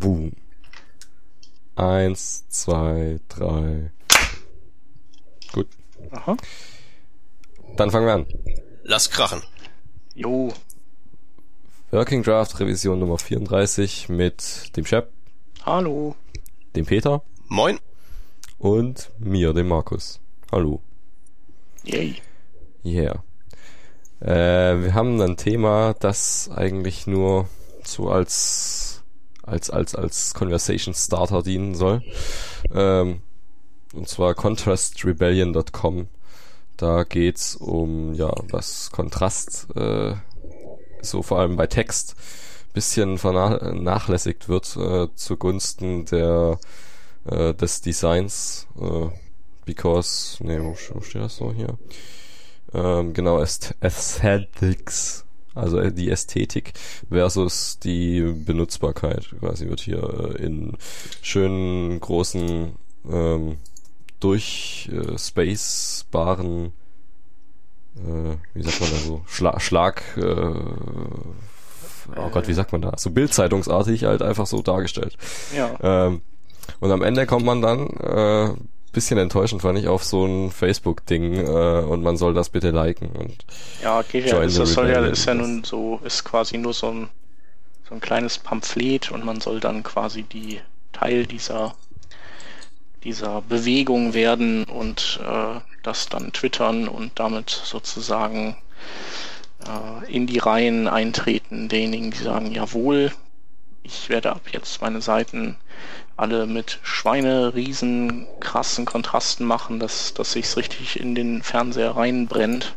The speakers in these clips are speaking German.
Boom. Eins, zwei, drei. Gut. Aha. Dann fangen wir an. Lass krachen. Jo. Working Draft Revision Nummer 34 mit dem Chef, Hallo. dem Peter Moin. und mir, dem Markus. Hallo. Yay. Yeah. Äh, wir haben ein Thema, das eigentlich nur so als als als als Conversation Starter dienen soll. Ähm, und zwar contrastrebellion.com. Da geht's um ja, was Kontrast äh, so vor allem bei Text bisschen vernachlässigt wird äh, zugunsten der äh, des Designs äh, because nee, wo, wo steht das so hier? Ähm, genau, Aesthetics, also äh, die Ästhetik versus die Benutzbarkeit quasi wird hier äh, in schönen großen ähm, durch äh, spacebaren äh, wie sagt man da so Schla Schlag äh, oh Gott wie sagt man da so Bildzeitungsartig halt einfach so dargestellt Ja. ähm, und am Ende kommt man dann äh, bisschen enttäuschend fand ich auf so ein Facebook-Ding äh, und man soll das bitte liken und Ja, geht ja. Das, das soll ja, ist ja nun so, ist quasi nur so ein, so ein kleines Pamphlet und man soll dann quasi die Teil dieser, dieser Bewegung werden und äh, das dann twittern und damit sozusagen äh, in die Reihen eintreten derjenigen, die sagen, jawohl, ich werde ab jetzt meine Seiten alle mit Schweine, riesen, krassen Kontrasten machen, dass, dass sich's richtig in den Fernseher reinbrennt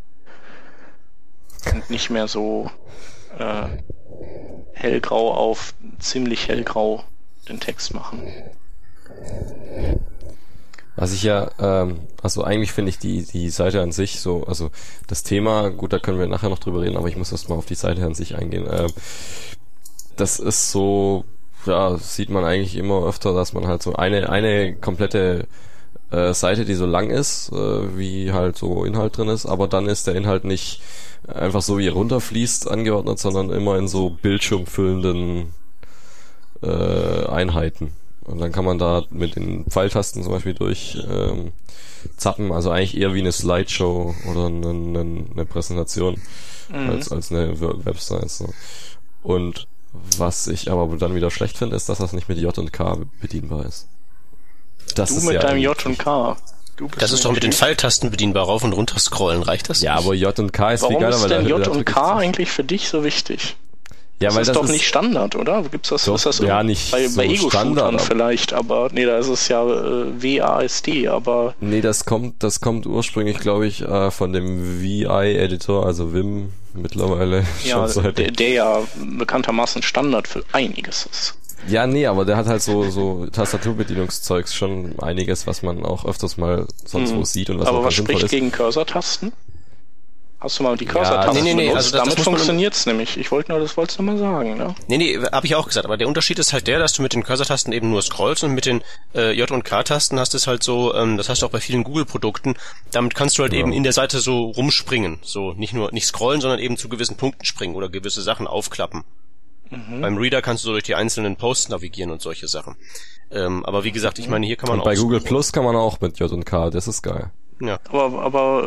und nicht mehr so äh, hellgrau auf ziemlich hellgrau den Text machen. Was ich ja, ähm, also eigentlich finde ich die, die Seite an sich so, also das Thema, gut, da können wir nachher noch drüber reden, aber ich muss erst mal auf die Seite an sich eingehen. Ähm, das ist so, ja, sieht man eigentlich immer öfter, dass man halt so eine, eine komplette äh, Seite, die so lang ist, äh, wie halt so Inhalt drin ist, aber dann ist der Inhalt nicht einfach so wie er runterfließt angeordnet, sondern immer in so bildschirmfüllenden äh, Einheiten. Und dann kann man da mit den Pfeiltasten zum Beispiel durch ähm, zappen, also eigentlich eher wie eine Slideshow oder eine, eine, eine Präsentation Mhm. als, als eine We- Website. So. Und was ich aber dann wieder schlecht finde, ist, dass das nicht mit J und K bedienbar ist. Das du ist mit ja deinem J und K. Du bist Das ist doch mit den Pfeiltasten bedienbar. Rauf und runter scrollen. Reicht das? Ja, nicht? aber J und K ist viel Warum geiler, ist weil denn da, J und K ich- eigentlich für dich so wichtig? Ja, das weil ist das doch ist nicht Standard, oder? Gibt's das, Doch, ist das ja, nicht bei, so bei Ego-Shootern vielleicht, aber nee, da ist es ja äh, WASD, aber Nee, das kommt, das kommt ursprünglich, glaube ich, äh, von dem VI-Editor, also Vim mittlerweile ja, der, der ja bekanntermaßen Standard für einiges ist. Ja, nee, aber der hat halt so so Tastaturbedienungszeugs schon einiges, was man auch öfters mal sonst wo Mhm. sieht und was aber auch was spricht ist. gegen Cursor-Tasten? Hast du mal die Cursor-Tasten nee, nee, nee, benutzt? also Damit funktioniert's nämlich. Ich wollte nur, das wolltest du mal sagen, ne? Nee, nee, habe ich auch gesagt. Aber der Unterschied ist halt der, dass du mit den Cursor-Tasten eben nur scrollst und mit den äh, J- und K-Tasten hast es halt so, ähm, das hast du auch bei vielen Google-Produkten, damit kannst du halt Ja. eben in der Seite so rumspringen. So nicht nur nicht scrollen, sondern eben zu gewissen Punkten springen oder gewisse Sachen aufklappen. Mhm. Beim Reader kannst du so durch die einzelnen Posts navigieren und solche Sachen. Ähm, aber wie gesagt, ich meine, hier kann man Und auch bei Google Plus kann man auch mit J und K, das ist geil. Ja. Aber, aber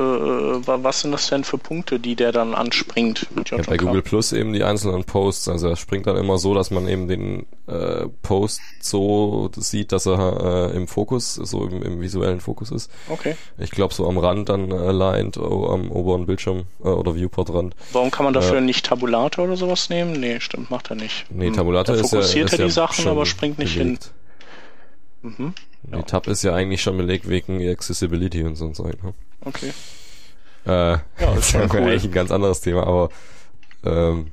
äh, wa- was sind das denn für Punkte, die der dann anspringt Ja, bei? Google Plus eben die einzelnen Posts. Also er springt dann immer so, dass man eben den äh, Post so sieht, dass er äh, im Fokus, so im, im visuellen Fokus ist. Okay. Ich glaube so am Rand dann äh, aligned, oh, am oberen Bildschirm äh, oder Viewport-Rand. Warum kann man dafür Äh, nicht Tabulator oder sowas nehmen? Nee, stimmt, macht er nicht. Nee, Hm. Tabulator da ist ja, fokussiert ist er ja die Sachen, schon aber springt nicht belegt. hin. Mhm. Die Tab ist ja eigentlich schon belegt wegen Accessibility und so ein Zeug. Ne? Okay. Äh, Ja, ist das wäre cool. eigentlich ein ganz anderes Thema, aber ähm,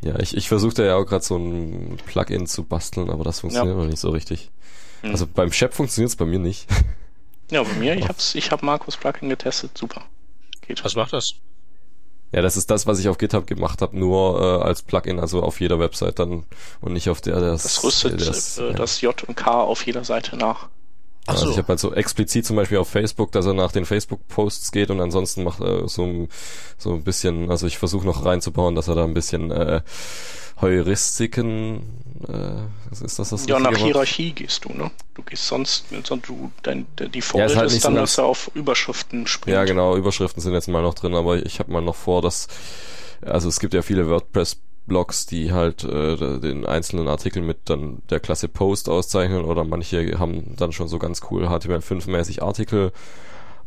ja, ich, ich versuche da ja auch gerade so ein Plugin zu basteln, aber das funktioniert noch nicht so richtig. Hm. Also beim Chef funktioniert es bei mir nicht. Ja, bei mir, ich hab's, ich hab Markus Plugin getestet, super. Geht. Was macht das? Ja, das ist das, was ich auf GitHub gemacht habe, nur äh, als Plugin, also auf jeder Website dann und nicht auf der das. Das rüstet das, äh, ja. das J und K auf jeder Seite nach. Ach so. Also ich habe halt so explizit zum Beispiel auf Facebook, dass er nach den Facebook-Posts geht und ansonsten macht er so, so ein bisschen, also ich versuche noch reinzubauen, dass er da ein bisschen äh, Heuristiken, äh, ist das das Ja, nach Hierarchie gehst du, ne? Du gehst sonst, sonst du, dein, der Default ja, ist, halt ist dann, so dass er auf Überschriften springt. Ja, genau, Überschriften sind jetzt mal noch drin, aber ich habe mal noch vor, dass, also es gibt ja viele WordPress Blogs, die halt äh, den einzelnen Artikel mit dann der Klasse Post auszeichnen oder manche haben dann schon so ganz cool HTML5-mäßig Artikel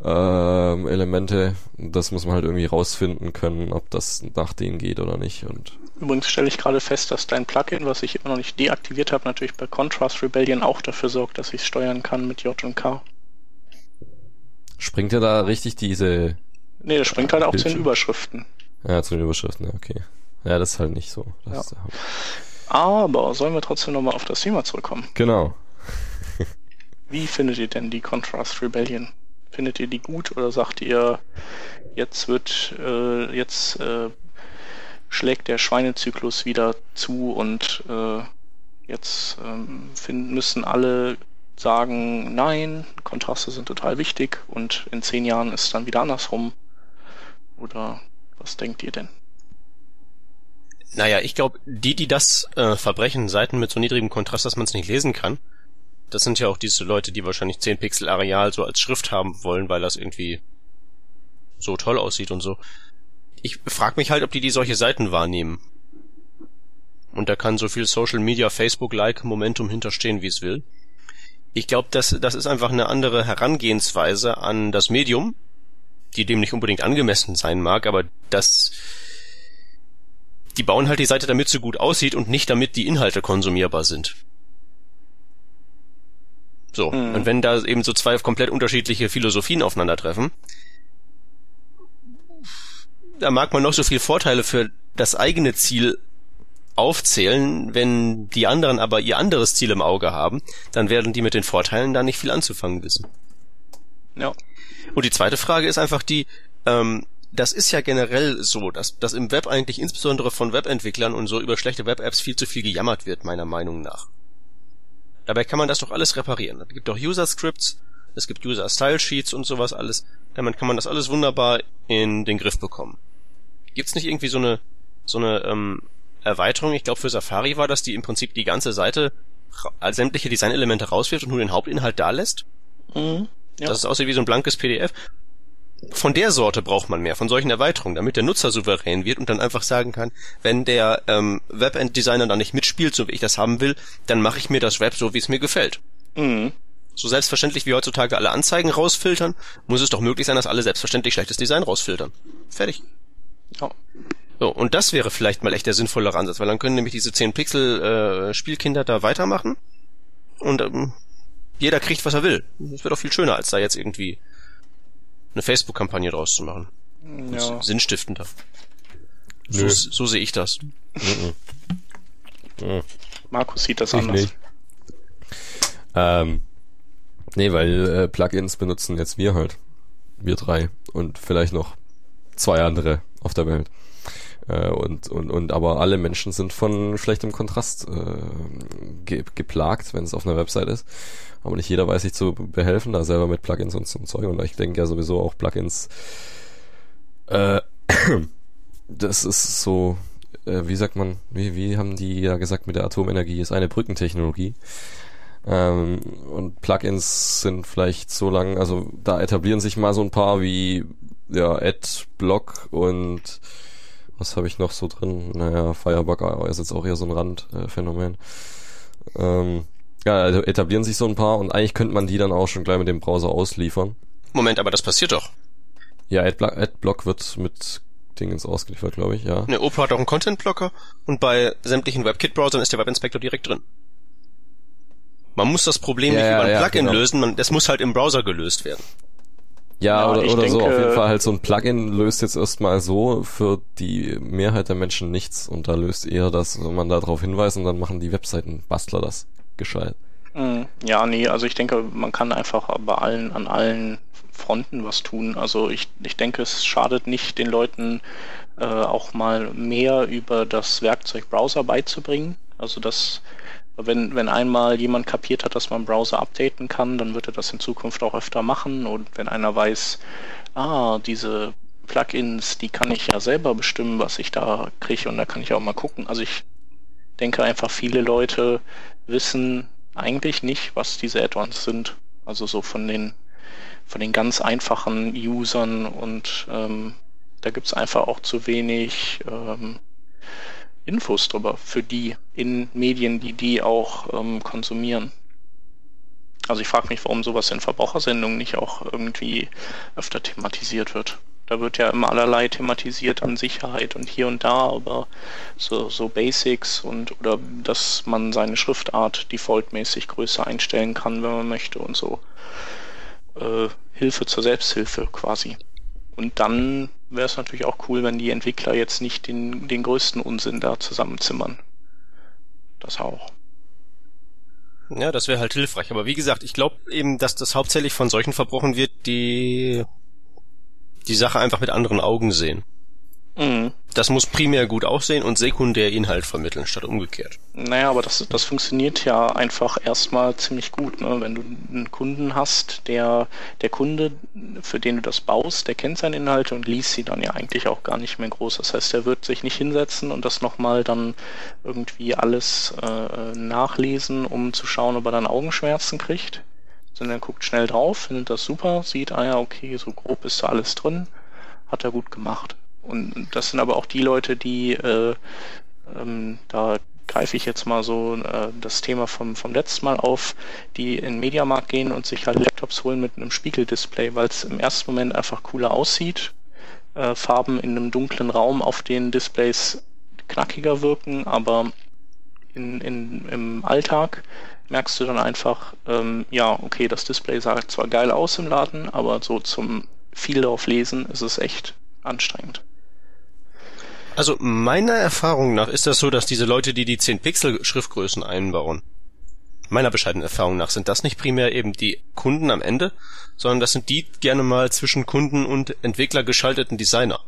ähm, Elemente. Das muss man halt irgendwie rausfinden können, ob das nach denen geht oder nicht. Und Übrigens stelle ich gerade fest, dass dein Plugin, was ich immer noch nicht deaktiviert habe, natürlich bei Contrast Rebellion auch dafür sorgt, dass ich es steuern kann mit J und K. Springt ja da richtig diese. Nee, das springt halt auch zu den Überschriften. Ja, zu den Überschriften, ja, okay. Ja, das ist halt nicht so. Ja. Aber sollen wir trotzdem nochmal auf das Thema zurückkommen? Genau. Wie findet ihr denn die Contrast Rebellion? Findet ihr die gut oder sagt ihr, jetzt wird, äh, jetzt äh, schlägt der Schweinezyklus wieder zu und äh, jetzt ähm, finden, müssen alle sagen, nein, Kontraste sind total wichtig und in zehn Jahren ist dann wieder andersrum? Oder was denkt ihr denn? Naja, ich glaube, die, die das äh, verbrechen, Seiten mit so niedrigem Kontrast, dass man es nicht lesen kann, das sind ja auch diese Leute, die wahrscheinlich 10 Pixel Areal so als Schrift haben wollen, weil das irgendwie so toll aussieht und so. Ich frage mich halt, ob die die solche Seiten wahrnehmen. Und da kann so viel Social Media, Facebook-like Momentum hinterstehen, wie es will. Ich glaube, das, das ist einfach eine andere Herangehensweise an das Medium, die dem nicht unbedingt angemessen sein mag, aber das die bauen halt die Seite, damit sie gut aussieht und nicht damit die Inhalte konsumierbar sind. So, mhm. und wenn da eben so zwei komplett unterschiedliche Philosophien aufeinandertreffen, da mag man noch so viel Vorteile für das eigene Ziel aufzählen, wenn die anderen aber ihr anderes Ziel im Auge haben, dann werden die mit den Vorteilen da nicht viel anzufangen wissen. Ja. Und die zweite Frage ist einfach die, ähm, das ist ja generell so, dass, dass im Web eigentlich insbesondere von Webentwicklern und so über schlechte Web-Apps viel zu viel gejammert wird, meiner Meinung nach. Dabei kann man das doch alles reparieren. Es gibt doch User-Scripts, es gibt User-Style-Sheets und sowas alles. Damit kann man das alles wunderbar in den Griff bekommen. Gibt's nicht irgendwie so eine, so eine ähm, Erweiterung? Ich glaube für Safari war das, die im Prinzip die ganze Seite als sämtliche Designelemente rauswirft und nur den Hauptinhalt da lässt. Mhm, ja. Das ist aussieht wie so ein blankes PDF von der Sorte braucht man mehr, von solchen Erweiterungen, damit der Nutzer souverän wird und dann einfach sagen kann, wenn der ähm, Webend-Designer da nicht mitspielt, so wie ich das haben will, dann mache ich mir das Web so, wie es mir gefällt. Mhm. So selbstverständlich wie heutzutage alle Anzeigen rausfiltern, muss es doch möglich sein, dass alle selbstverständlich schlechtes Design rausfiltern. Fertig. Ja. So, und das wäre vielleicht mal echt der sinnvollere Ansatz, weil dann können nämlich diese 10 Pixel äh, Spielkinder da weitermachen und ähm, jeder kriegt, was er will. Das wird doch viel schöner, als da jetzt irgendwie eine Facebook-Kampagne draus zu machen. Ja. Sinnstiftender. So, so sehe ich das. Markus sieht das ich anders. Nicht. Ähm, nee, weil äh, Plugins benutzen jetzt wir halt. Wir drei. Und vielleicht noch zwei andere auf der Welt. Äh, und, und, und aber alle Menschen sind von schlechtem Kontrast äh, ge geplagt, wenn es auf einer Website ist. Aber nicht jeder weiß sich zu behelfen, da selber mit Plugins und zum Zeug. Und ich denke ja sowieso auch Plugins, äh, das ist so, äh, wie sagt man, wie, wie haben die ja gesagt mit der Atomenergie, ist eine Brückentechnologie. Ähm, und Plugins sind vielleicht so lang, also da etablieren sich mal so ein paar wie ja, Adblock und was habe ich noch so drin? Naja, Firebug ist jetzt auch eher so ein Randphänomen. ähm, ja, also etablieren sich so ein paar und eigentlich könnte man die dann auch schon gleich mit dem Browser ausliefern. Moment, aber das passiert doch. Ja, Adblock, Adblock wird mit Dingens ausgeliefert, glaube ich, ja. Ne, Opera hat auch einen Content-Blocker und bei sämtlichen WebKit-Browsern ist der Webinspector direkt drin. Man muss das Problem ja, nicht über ein ja, Plugin genau. lösen, man, das muss halt im Browser gelöst werden. Ja, ja oder, oder denke, so. Auf jeden Fall halt so ein Plugin löst jetzt erstmal so für die Mehrheit der Menschen nichts und da löst eher das, wenn man da drauf hinweist und dann machen die Webseitenbastler das gescheit. Hm, ja, nee, also ich denke, man kann einfach bei allen, an allen Fronten was tun. Also ich, ich denke, es schadet nicht den Leuten äh, auch mal mehr über das Werkzeug Browser beizubringen. Also das Wenn, wenn einmal jemand kapiert hat, dass man Browser updaten kann, dann wird er das in Zukunft auch öfter machen. Und wenn einer weiß, ah, diese Plugins, die kann ich ja selber bestimmen, was ich da kriege und da kann ich auch mal gucken. Also ich denke einfach, viele Leute wissen eigentlich nicht, was diese Add-ons sind. Also so von den von den ganz einfachen Usern und ähm, da gibt's einfach auch zu wenig ähm, Infos drüber für die in Medien, die die auch ähm, konsumieren. Also ich frage mich, warum sowas in Verbrauchersendungen nicht auch irgendwie öfter thematisiert wird. Da wird ja immer allerlei thematisiert an Sicherheit und hier und da, aber so, so Basics und oder dass man seine Schriftart defaultmäßig größer einstellen kann, wenn man möchte und so. Äh, Hilfe zur Selbsthilfe quasi. Und dann wäre es natürlich auch cool, wenn die Entwickler jetzt nicht den, den größten Unsinn da zusammenzimmern. Das auch. Ja, das wäre halt hilfreich. Aber wie gesagt, ich glaube eben, dass das hauptsächlich von solchen verbrochen wird, die die Sache einfach mit anderen Augen sehen. Mhm. Das muss primär gut aussehen und sekundär Inhalt vermitteln, statt umgekehrt. Naja, aber das, das funktioniert ja einfach erstmal ziemlich gut. Ne? Wenn du einen Kunden hast, der, der Kunde, für den du das baust, der kennt seine Inhalte und liest sie dann ja eigentlich auch gar nicht mehr groß. Das heißt, er wird sich nicht hinsetzen und das nochmal dann irgendwie alles äh, nachlesen, um zu schauen, ob er dann Augenschmerzen kriegt. Sondern er guckt schnell drauf, findet das super, sieht, ah ja, okay, so grob ist da alles drin, hat er gut gemacht. Und das sind aber auch die Leute, die, äh, ähm, da greife ich jetzt mal so äh, das Thema vom, vom letzten Mal auf, die in den Mediamarkt gehen und sich halt Laptops holen mit einem Spiegeldisplay, weil es im ersten Moment einfach cooler aussieht. Äh, Farben in einem dunklen Raum auf den Displays knackiger wirken, aber in, in, im Alltag merkst du dann einfach, ähm, ja, okay, das Display sah zwar geil aus im Laden, aber so zum viel drauf lesen ist es echt anstrengend. Also meiner Erfahrung nach ist das so, dass diese Leute, die die 10 Pixel Schriftgrößen einbauen, meiner bescheidenen Erfahrung nach sind das nicht primär eben die Kunden am Ende, sondern das sind die gerne mal zwischen Kunden und Entwickler geschalteten Designer.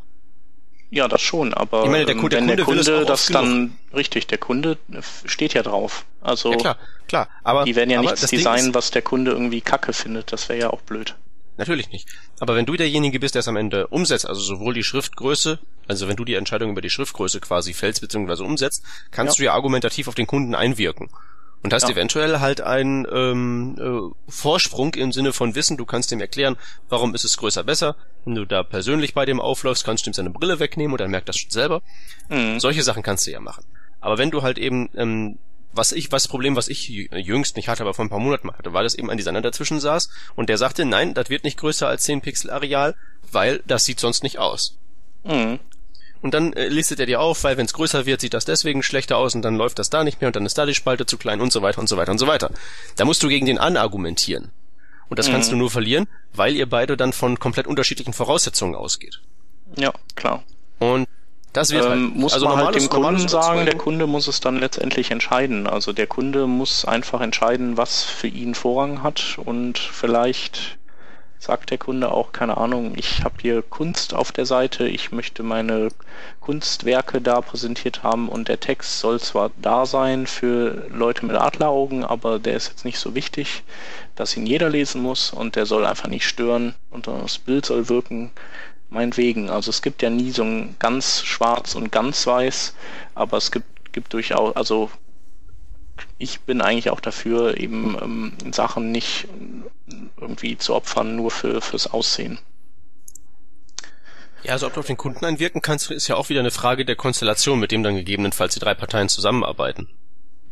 Ja, das schon, aber ich meine, der, ähm, der, Kunde, der Kunde das dann richtig, der Kunde steht ja drauf. Also ja, klar, klar, aber die werden ja nichts designen, was der Kunde irgendwie Kacke findet. Das wäre ja auch blöd. Natürlich nicht. Aber wenn du derjenige bist, der es am Ende umsetzt, also sowohl die Schriftgröße, also wenn du die Entscheidung über die Schriftgröße quasi fällst bzw. umsetzt, kannst ja. du ja argumentativ auf den Kunden einwirken. Und hast ja. eventuell halt einen ähm, äh, Vorsprung im Sinne von Wissen, du kannst ihm erklären, warum ist es größer besser. Wenn du da persönlich bei dem aufläufst, kannst du ihm seine Brille wegnehmen und er merkt das schon selber. Mhm. Solche Sachen kannst du ja machen. Aber wenn du halt eben ähm, was ich, was Problem, was ich jüngst nicht hatte, aber vor ein paar Monaten mal hatte, war, dass eben ein Designer dazwischen saß und der sagte, nein, das wird nicht größer als 10 Pixel Areal, weil das sieht sonst nicht aus. Mhm. Und dann äh, listet er dir auf, weil wenn es größer wird, sieht das deswegen schlechter aus und dann läuft das da nicht mehr und dann ist da die Spalte zu klein und so weiter und so weiter und so weiter. Da musst du gegen den anargumentieren. Und das mhm. kannst du nur verlieren, weil ihr beide dann von komplett unterschiedlichen Voraussetzungen ausgeht. Ja, klar. Und das wird ähm, halt, muss also man halt dem Kunden sagen, der Kunde muss es dann letztendlich entscheiden. Also der Kunde muss einfach entscheiden, was für ihn Vorrang hat und vielleicht sagt der Kunde auch, keine Ahnung, ich habe hier Kunst auf der Seite, ich möchte meine Kunstwerke da präsentiert haben und der Text soll zwar da sein für Leute mit Adleraugen, aber der ist jetzt nicht so wichtig, dass ihn jeder lesen muss und der soll einfach nicht stören und das Bild soll wirken meinetwegen. Also es gibt ja nie so ein ganz schwarz und ganz weiß, aber es gibt, gibt durchaus, also ich bin eigentlich auch dafür, eben ähm, Sachen nicht irgendwie zu opfern, nur für fürs Aussehen. Ja, also ob du auf den Kunden einwirken kannst, ist ja auch wieder eine Frage der Konstellation, mit dem dann gegebenenfalls die drei Parteien zusammenarbeiten.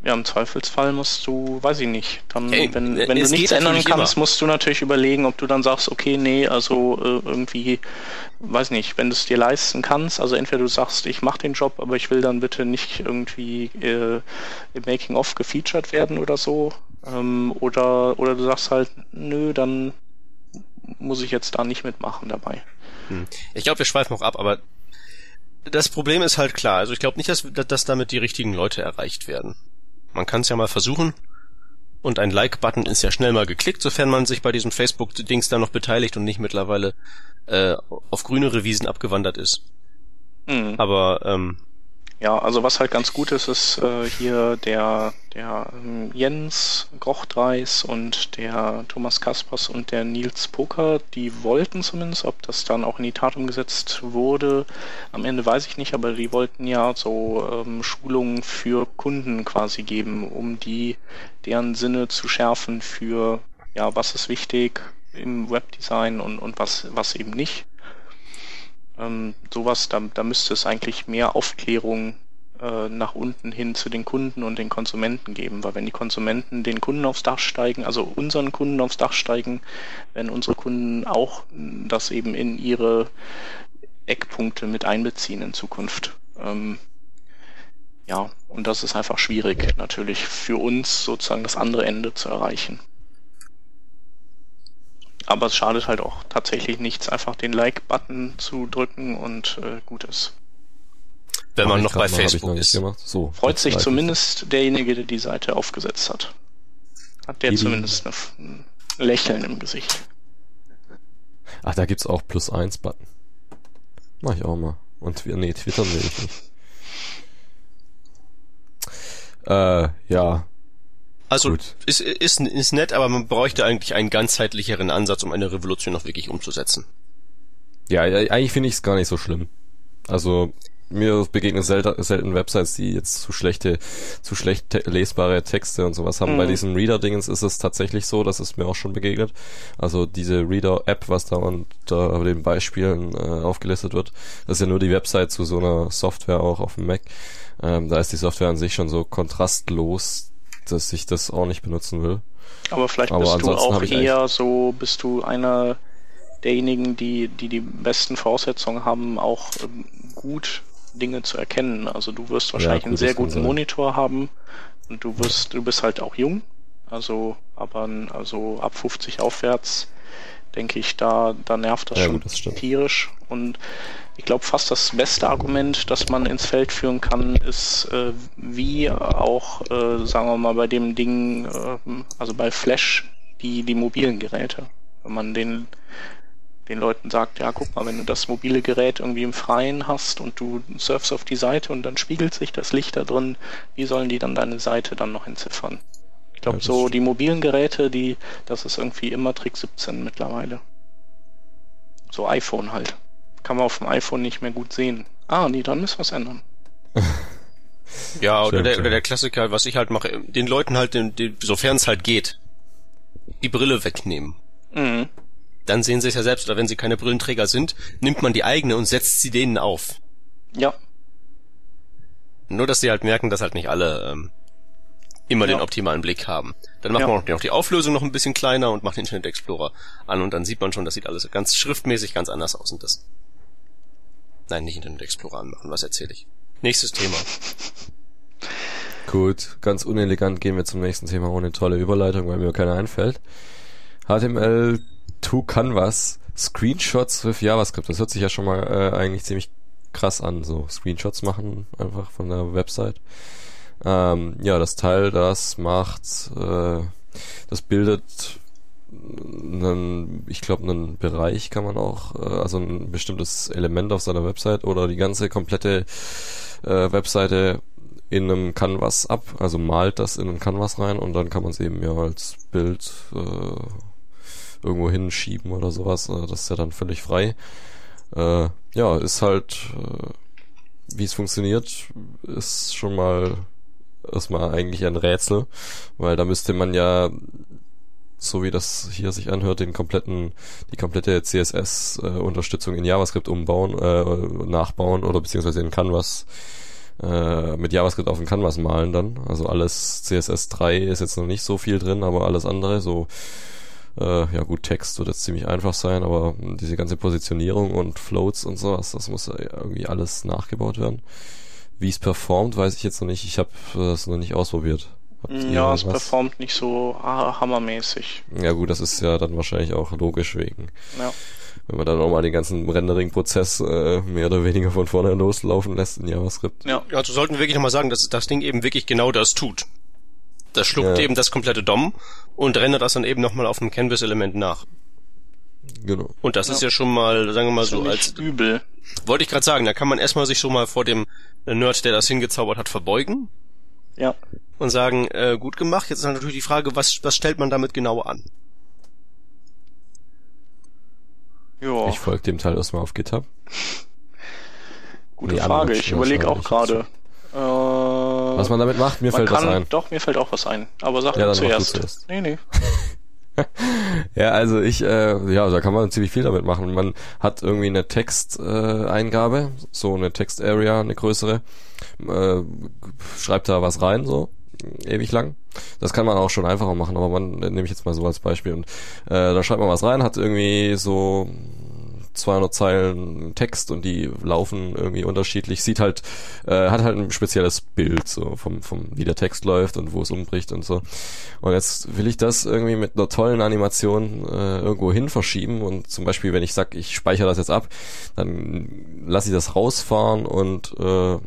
Ja, im Zweifelsfall musst du, weiß ich nicht, dann, hey, wenn, wenn du nichts ändern kannst, immer. musst du natürlich überlegen, ob du dann sagst, okay, nee, also äh, irgendwie, weiß nicht, wenn du es dir leisten kannst, also entweder du sagst, ich mache den Job, aber ich will dann bitte nicht irgendwie äh, im Making-of gefeatured werden oder so, ähm, oder, oder du sagst halt, nö, dann muss ich jetzt da nicht mitmachen dabei. Hm. Ich glaube, wir schweifen auch ab, aber das Problem ist halt klar. Also ich glaube nicht, dass, dass damit die richtigen Leute erreicht werden. Man kann es ja mal versuchen. Und ein Like-Button ist ja schnell mal geklickt, sofern man sich bei diesem Facebook-Dings da noch beteiligt und nicht mittlerweile äh, auf grünere Wiesen abgewandert ist. Mhm. Aber ähm, Ja, also was halt ganz gut ist, ist äh, hier der, der ähm, Jens Grochtreis und der Thomas Kaspers und der Nils Poker, die wollten zumindest, ob das dann auch in die Tat umgesetzt wurde, am Ende weiß ich nicht, aber die wollten ja so ähm, Schulungen für Kunden quasi geben, um die deren Sinne zu schärfen für ja, was ist wichtig im Webdesign und, und was, was eben nicht. Ähm, sowas, da, da müsste es eigentlich mehr Aufklärung äh, nach unten hin zu den Kunden und den Konsumenten geben, weil wenn die Konsumenten den Kunden aufs Dach steigen, also unseren Kunden aufs Dach steigen, werden unsere Kunden auch das eben in ihre Eckpunkte mit einbeziehen in Zukunft. Ähm, ja, und das ist einfach schwierig, natürlich für uns sozusagen das andere Ende zu erreichen. Aber es schadet halt auch tatsächlich nichts, einfach den Like-Button zu drücken und äh, gut ist. Wenn man noch bei Facebook noch ist. So, Freut sich zumindest derjenige, der die Seite aufgesetzt hat. Hat der Eben. zumindest ein Lächeln im Gesicht. Ach, da gibt's auch Plus 1 Button. Mach ich auch mal. Und nee, Twitter will ich nicht. Äh, ja. Also Gut. Ist, ist, ist nett, aber man bräuchte eigentlich einen ganzheitlicheren Ansatz, um eine Revolution auch wirklich umzusetzen. Ja, eigentlich finde ich es gar nicht so schlimm. Also mir begegnen selten, selten Websites, die jetzt zu schlechte, zu schlecht te lesbare Texte und sowas haben. Mhm. Bei diesen Reader-Dingens ist es tatsächlich so, dass es mir auch schon begegnet. Also diese Reader-App, was da unter den Beispielen äh, aufgelistet wird, das ist ja nur die Website zu so einer Software auch auf dem Mac. Ähm, da ist die Software an sich schon so kontrastlos, dass ich das auch nicht benutzen will. Aber vielleicht Aber bist du auch eher so, bist du einer derjenigen, die, die die besten Voraussetzungen haben, auch ähm, gut Dinge zu erkennen. Also du wirst wahrscheinlich ja, einen sehr guten Monitor haben und du wirst, du bist halt auch jung. Also, aber also ab 50 aufwärts denke ich, da, da nervt das ja, schon gut, tierisch. Und ich glaube, fast das beste Argument, das man ins Feld führen kann, ist, äh, wie auch, äh, sagen wir mal, bei dem Ding, äh, also bei Flash, die, die mobilen Geräte. Wenn man den den Leuten sagt, ja, guck mal, wenn du das mobile Gerät irgendwie im Freien hast und du surfst auf die Seite und dann spiegelt sich das Licht da drin, wie sollen die dann deine Seite dann noch entziffern? Ich glaube, ja, so die mobilen Geräte, die, das ist irgendwie immer Trick 17 mittlerweile. So iPhone halt. Kann man auf dem iPhone nicht mehr gut sehen. Ah, nee, dann müssen wir es ändern. ja, oder der, oder der Klassiker, was ich halt mache, den Leuten halt, den, den, sofern es halt geht, die Brille wegnehmen. Mhm dann sehen sie es ja selbst, oder wenn sie keine Brillenträger sind, nimmt man die eigene und setzt sie denen auf. Ja. Nur, dass sie halt merken, dass halt nicht alle ähm, immer ja. den optimalen Blick haben. Dann macht ja. man auch die Auflösung noch ein bisschen kleiner und macht den Internet Explorer an und dann sieht man schon, das sieht alles ganz schriftmäßig ganz anders aus und das. Nein, nicht Internet Explorer anmachen, was erzähle ich. Nächstes Thema. Gut, ganz unelegant gehen wir zum nächsten Thema ohne tolle Überleitung, weil mir keiner einfällt. HTML to Canvas Screenshots with JavaScript. Das hört sich ja schon mal äh, eigentlich ziemlich krass an, so Screenshots machen einfach von der Website. Ähm, ja, das Teil, das macht, äh, das bildet einen, ich glaube, einen Bereich kann man auch, äh, also ein bestimmtes Element auf seiner Website oder die ganze komplette äh, Webseite in einem Canvas ab, also malt das in einen Canvas rein und dann kann man es eben ja als Bild äh, irgendwo hinschieben oder sowas. Äh, das ist ja dann völlig frei. Äh, ja, ist halt, äh, wie es funktioniert, ist schon mal erstmal eigentlich ein Rätsel, weil da müsste man ja so wie das hier sich anhört, den kompletten, die komplette CSS-Unterstützung äh, in JavaScript umbauen, äh, nachbauen oder beziehungsweise in Canvas äh, mit JavaScript auf dem Canvas malen dann. Also alles CSS 3 ist jetzt noch nicht so viel drin, aber alles andere, so äh, ja gut, Text wird jetzt ziemlich einfach sein, aber diese ganze Positionierung und Floats und sowas, das muss irgendwie alles nachgebaut werden. Wie es performt, weiß ich jetzt noch nicht. Ich habe das noch nicht ausprobiert. Ja, es performt nicht so hammermäßig. Ja gut, das ist ja dann wahrscheinlich auch logisch wegen. Ja. Wenn man dann nochmal den ganzen Rendering-Prozess äh, mehr oder weniger von vorne loslaufen lässt in JavaScript. Ja, also sollten wir wirklich nochmal sagen, dass das Ding eben wirklich genau das tut. Das schluckt ja. eben das komplette DOM und rendert das dann eben nochmal auf dem Canvas-Element nach. Genau. Und das ja. ist ja schon mal, sagen wir mal so, als übel. Wollte ich gerade sagen, da kann man erstmal sich so mal vor dem Nerd, der das hingezaubert hat, verbeugen. Ja. Und sagen, äh, gut gemacht. Jetzt ist halt natürlich die Frage, was, was stellt man damit genau an? Ja. Ich folge dem Teil erstmal auf GitHub. Gute Nee, Frage. Ich überlege auch gerade. Äh, Was man damit macht, mir man fällt kann, was ein. Doch, mir fällt auch was ein. Aber sag Ja, dann mach du zuerst. zuerst. Nee, nee. Ja, also ich, äh, ja, da kann man ziemlich viel damit machen. Man hat irgendwie eine Texteingabe, äh, Eingabe, so eine Text-Area, eine größere, äh, schreibt da was rein, so ewig lang. Das kann man auch schon einfacher machen, aber man äh, nehme ich jetzt mal so als Beispiel und äh, da schreibt man was rein, hat irgendwie so 200 Zeilen Text und die laufen irgendwie unterschiedlich. Sieht halt, äh, hat halt ein spezielles Bild so vom, vom wie der Text läuft und wo es umbricht und so. Und jetzt will ich das irgendwie mit einer tollen Animation äh, irgendwo hin verschieben und zum Beispiel, wenn ich sag, ich speichere das jetzt ab, dann lasse ich das rausfahren und äh,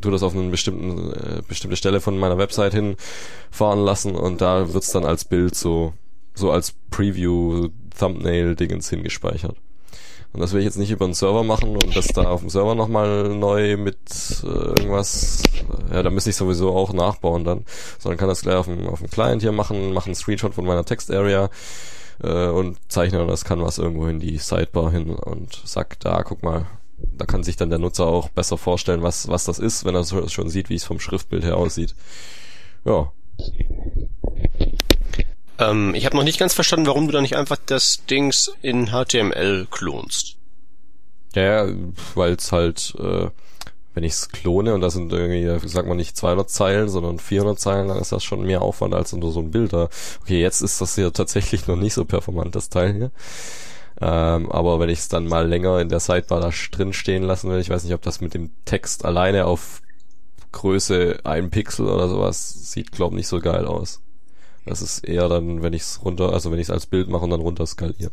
tu das auf eine bestimmten, äh, bestimmte Stelle von meiner Website hinfahren lassen und da wird's dann als Bild so, so als Preview Thumbnail Dingens hingespeichert. Und das will ich jetzt nicht über einen Server machen und das da auf dem Server nochmal neu mit äh, irgendwas, ja, da müsste ich sowieso auch nachbauen dann, sondern kann das gleich auf dem, auf dem Client hier machen, mache einen Screenshot von meiner Text-Area äh, und zeichne das Canvas irgendwo in die Sidebar hin und sag, da, guck mal, da kann sich dann der Nutzer auch besser vorstellen, was, was das ist, wenn er schon sieht, wie es vom Schriftbild her aussieht. Ja, Ähm, ich habe noch nicht ganz verstanden, warum du da nicht einfach das Dings in HTML klonst. Ja, weil es halt, äh, wenn ich es klone und das sind irgendwie, sag mal nicht 200 Zeilen, sondern 400 Zeilen, dann ist das schon mehr Aufwand als nur so ein Bild da. Okay, jetzt ist das hier tatsächlich noch nicht so performant, das Teil hier. Ähm, aber wenn ich es dann mal länger in der Sidebar da drin stehen lassen will, ich weiß nicht, ob das mit dem Text alleine auf Größe ein Pixel oder sowas sieht, glaub nicht so geil aus. Das ist eher dann, wenn ich es runter, also wenn ich es als Bild mache und dann runter skaliere.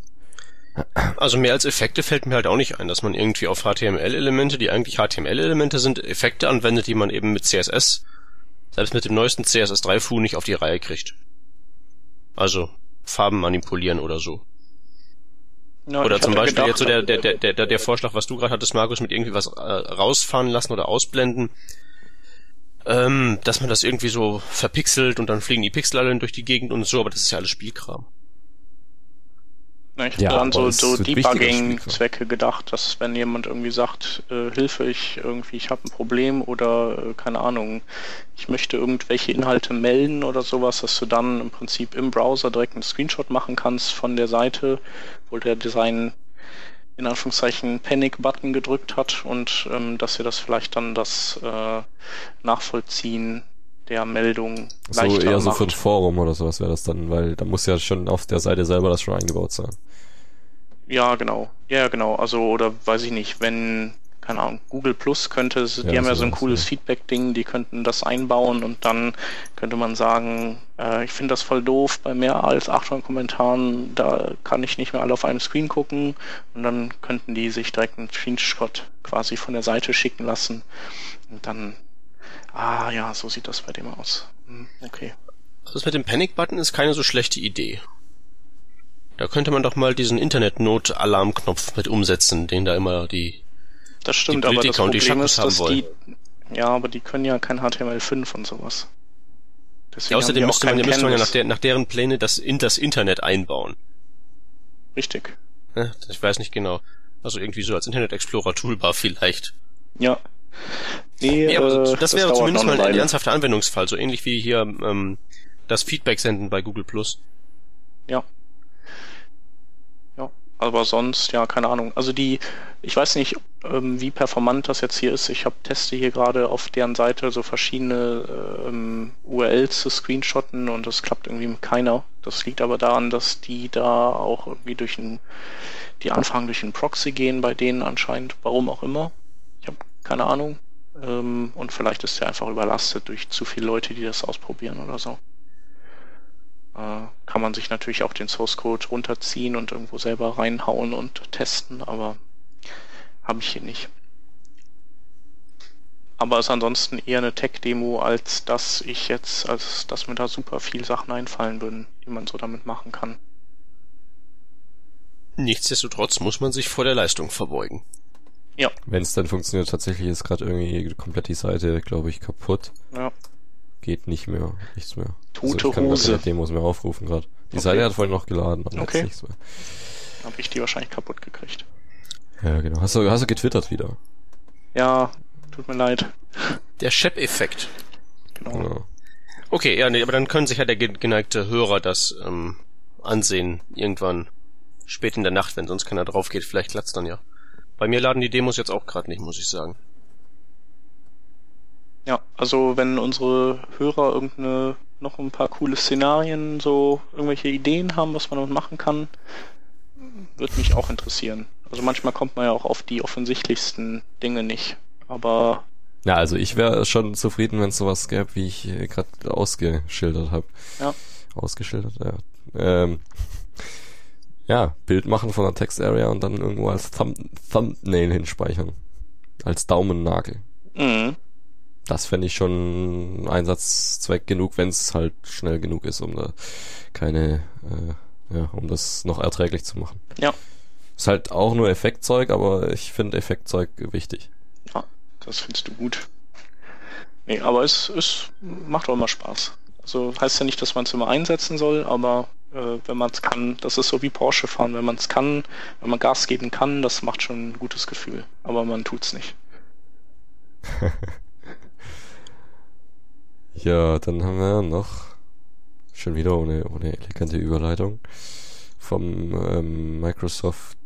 Also mehr als Effekte fällt mir halt auch nicht ein, dass man irgendwie auf HTML-Elemente, die eigentlich HTML-Elemente sind, Effekte anwendet, die man eben mit CSS, selbst mit dem neuesten CSS3-Fu nicht auf die Reihe kriegt. Also Farben manipulieren oder so. Ja, Oder zum Beispiel gedacht, jetzt so der, der, der, der, der Vorschlag, was du gerade hattest, Markus, mit irgendwie was äh, rausfahren lassen oder ausblenden. Ähm, dass man das irgendwie so verpixelt und dann fliegen die Pixel alle durch die Gegend und so, aber das ist ja alles Spielkram. Ich Ja, habe dann so, so Debugging-Zwecke gedacht, dass wenn jemand irgendwie sagt, äh, Hilfe, ich irgendwie, ich habe ein Problem oder äh, keine Ahnung, ich möchte irgendwelche Inhalte melden oder sowas, dass du dann im Prinzip im Browser direkt einen Screenshot machen kannst von der Seite, wo der Design in Anführungszeichen Panic-Button gedrückt hat und ähm, dass ihr das vielleicht dann das äh, Nachvollziehen der Meldung So leichter eher so macht. für ein Forum oder sowas wäre das dann, weil da muss ja schon auf der Seite selber das schon eingebaut sein. Ja, genau. Ja, genau. Also, oder weiß ich nicht, wenn, keine Ahnung, Google Plus könnte, die Ja, haben ja so ein cooles ja. Feedback-Ding, die könnten das einbauen und dann könnte man sagen, äh, ich finde das voll doof, bei mehr als 800 Kommentaren, da kann ich nicht mehr alle auf einem Screen gucken und dann könnten die sich direkt einen Screenshot quasi von der Seite schicken lassen und dann, ah ja, so sieht das bei dem aus. Hm, Okay. Das mit dem Panic-Button ist keine so schlechte Idee. Da könnte man doch mal diesen Internet-Not-Alarmknopf mit umsetzen, den da immer die... Das stimmt, Die aber das Politiker und die Problem ist, haben dass die, ja, aber die können ja kein HTML5 und sowas. Deswegen Ja, außerdem müsste man, müsste man ja nach, der, nach deren Pläne das in das Internet einbauen. Richtig. Ich weiß nicht genau. Also irgendwie so als Internet Explorer Toolbar vielleicht. Ja. Nee, Nee, aber äh, das, wäre dauert zumindest mal ein ernsthafter Anwendungsfall, so ähnlich wie hier ähm, das Feedback senden bei Google Plus. Ja. Ja, aber sonst, ja, keine Ahnung. Also die, ich weiß nicht, ähm, wie performant das jetzt hier ist. Ich habe teste hier gerade auf deren Seite so verschiedene ähm, URLs zu screenshotten und das klappt irgendwie mit keiner. Das liegt aber daran, dass die da auch irgendwie durch ein, die Anfragen durch einen Proxy gehen bei denen anscheinend, warum auch immer. Keine Ahnung. Ähm, und vielleicht ist der einfach überlastet durch zu viele Leute, die das ausprobieren oder so äh, kann man sich natürlich auch den Source Code runterziehen und irgendwo selber reinhauen und testen, aber habe ich hier nicht. Aber ist ansonsten eher eine Tech-Demo, als dass ich jetzt, als dass mir da super viel Sachen einfallen würden, die man so damit machen kann. Nichtsdestotrotz muss man sich vor der Leistung verbeugen. Ja. Wenn es dann funktioniert, tatsächlich ist gerade irgendwie komplett die Seite, glaube ich, kaputt. Ja. Geht nicht mehr, nichts mehr. Tote ich kann Hose. keine Demos mehr aufrufen gerade. Die Okay. Seite hat vorhin noch geladen, aber Okay. jetzt nichts mehr. Habe ich die wahrscheinlich kaputt gekriegt. Ja, genau. Hast du, hast du getwittert wieder? Ja, tut mir leid. Der Shep-Effekt. Genau. Ja. Okay, ja, nee, aber dann können sich ja der ge- geneigte Hörer das ähm, ansehen, irgendwann spät in der Nacht, wenn sonst keiner drauf geht. Vielleicht klappt's dann ja. Bei mir laden die Demos jetzt auch gerade nicht, muss ich sagen. Ja, also wenn unsere Hörer irgendeine noch ein paar coole Szenarien, so irgendwelche Ideen haben, was man damit machen kann, würde mich auch interessieren. Also manchmal kommt man ja auch auf die offensichtlichsten Dinge nicht. Aber Ja, also ich wäre schon zufrieden, wenn es sowas gäbe, wie ich gerade ausgeschildert habe. Ja. Ausgeschildert, ja. Ähm, ja, Bild machen von der Text-Area und dann irgendwo als Thumb Thumbnail hinspeichern. Als Daumennagel. mh, Das fände ich schon Einsatzzweck genug, wenn es halt schnell genug ist, um da keine, äh, ja, um das noch erträglich zu machen. Ja. Ist halt auch nur Effektzeug, aber ich finde Effektzeug wichtig. das findest du gut. Nee, aber es, es macht auch immer Spaß. Also heißt ja nicht, dass man es immer einsetzen soll, aber äh, wenn man es kann, das ist so wie Porsche fahren, wenn man es kann, wenn man Gas geben kann, das macht schon ein gutes Gefühl. Aber man tut's nicht. Ja, dann haben wir noch schon wieder ohne, ohne elegante Überleitung vom ähm, Microsoft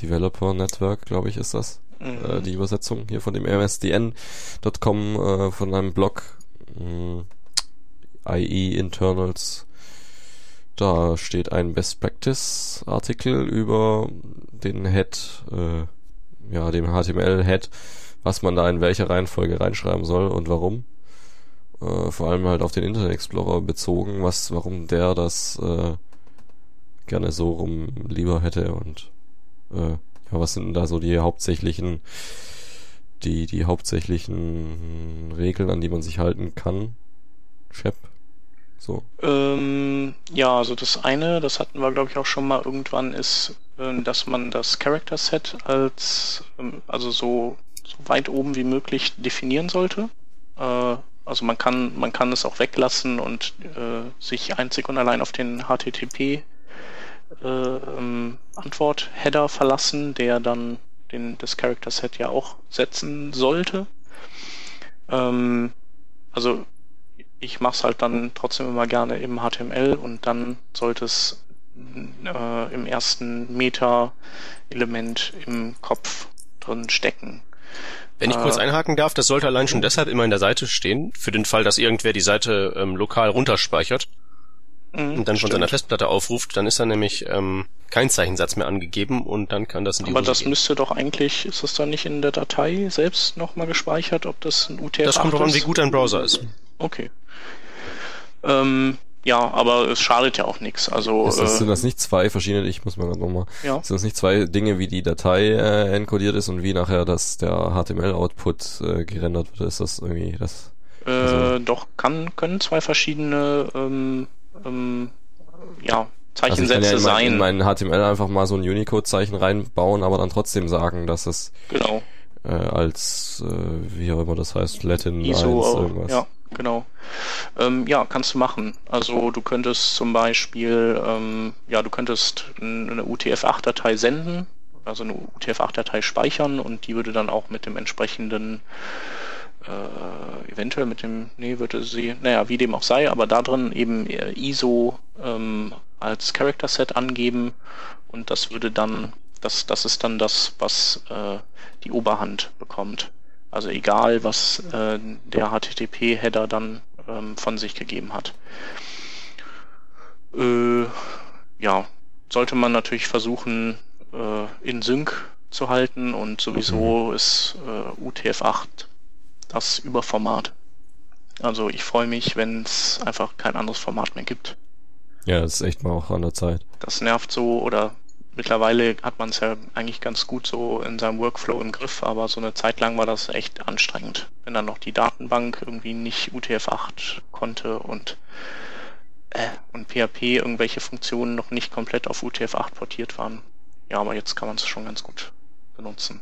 Developer Network, glaube ich, ist das. Mhm. Äh, die Übersetzung hier von dem msdn.com äh, von einem Blog mh, IE Internals. Da steht ein Best Practice Artikel über den Head, äh, ja, dem HTML Head, was man da in welcher Reihenfolge reinschreiben soll und warum. Äh, vor allem halt auf den Internet Explorer bezogen, was, warum der das äh, gerne so rum lieber hätte und äh, ja, was sind denn da so die hauptsächlichen, die, die hauptsächlichen Regeln, an die man sich halten kann? Shep? So. Ähm, ja, also das eine, das hatten wir glaube ich auch schon mal irgendwann, ist, äh, dass man das Character Set als, ähm, also so, so weit oben wie möglich definieren sollte. Äh, also man kann, man kann es auch weglassen und äh, sich einzig und allein auf den HTTP äh, ähm, Antwort-Header verlassen, der dann den, das Character Set ja auch setzen sollte. Ähm, also ich mache es halt dann trotzdem immer gerne im HTML und dann sollte es äh, im ersten Meta-Element im Kopf drin stecken. Wenn ich Äh, kurz einhaken darf, das sollte allein schon deshalb immer in der Seite stehen, für den Fall, dass irgendwer die Seite ähm, lokal runterspeichert Mhm, und dann von seiner. Festplatte aufruft, dann ist da nämlich ähm, kein Zeichensatz mehr angegeben und dann kann das in die Aber Hose das gehen. müsste doch eigentlich, ist das dann nicht in der Datei selbst nochmal gespeichert, ob das ein UTF-8 Das kommt doch an, wie ist? gut dein Browser ist. Okay. Ähm, ja, aber es schadet ja auch nichts. Also Ist das, äh, sind das nicht zwei verschiedene, ich muss mal nochmal, ja. sind das nicht zwei Dinge, wie die Datei äh, encodiert ist und wie nachher das der HTML-Output äh, gerendert wird? Ist das irgendwie das? Äh, Also- doch kann können zwei verschiedene ähm, ähm, ja, Also ich kann ja Zeichensätze in mein, in sein. mein HTML einfach mal so ein Unicode-Zeichen reinbauen, aber dann trotzdem sagen, dass es genau. äh, als, äh, wie auch immer das heißt, Latin ISO 1 auch. irgendwas. Ja, genau. Ähm, ja, kannst du machen. Also du könntest zum Beispiel, ähm, ja, du könntest eine UTF-8-Datei senden, also eine UTF-8-Datei speichern und die würde dann auch mit dem entsprechenden äh, eventuell mit dem, nee, würde sie, naja, wie dem auch sei, aber da drin eben äh, ISO ähm, als Character Set angeben und das würde dann, das, das ist dann das, was äh, die Oberhand bekommt. Also egal, was äh, der HTTP-Header dann ähm, von sich gegeben hat. Äh, ja, sollte man natürlich versuchen, äh, in Sync zu halten und sowieso ist äh, UTF-8 das Überformat. Also ich freue mich, wenn es einfach kein anderes Format mehr gibt. Ja, das ist echt mal auch an der Zeit. Das nervt so oder mittlerweile hat man es ja eigentlich ganz gut so in seinem Workflow im Griff, aber so eine Zeit lang war das echt anstrengend, wenn dann noch die Datenbank irgendwie nicht UTF-8 konnte und äh, und PHP irgendwelche Funktionen noch nicht komplett auf UTF-8 portiert waren. Ja, aber jetzt kann man es schon ganz gut benutzen.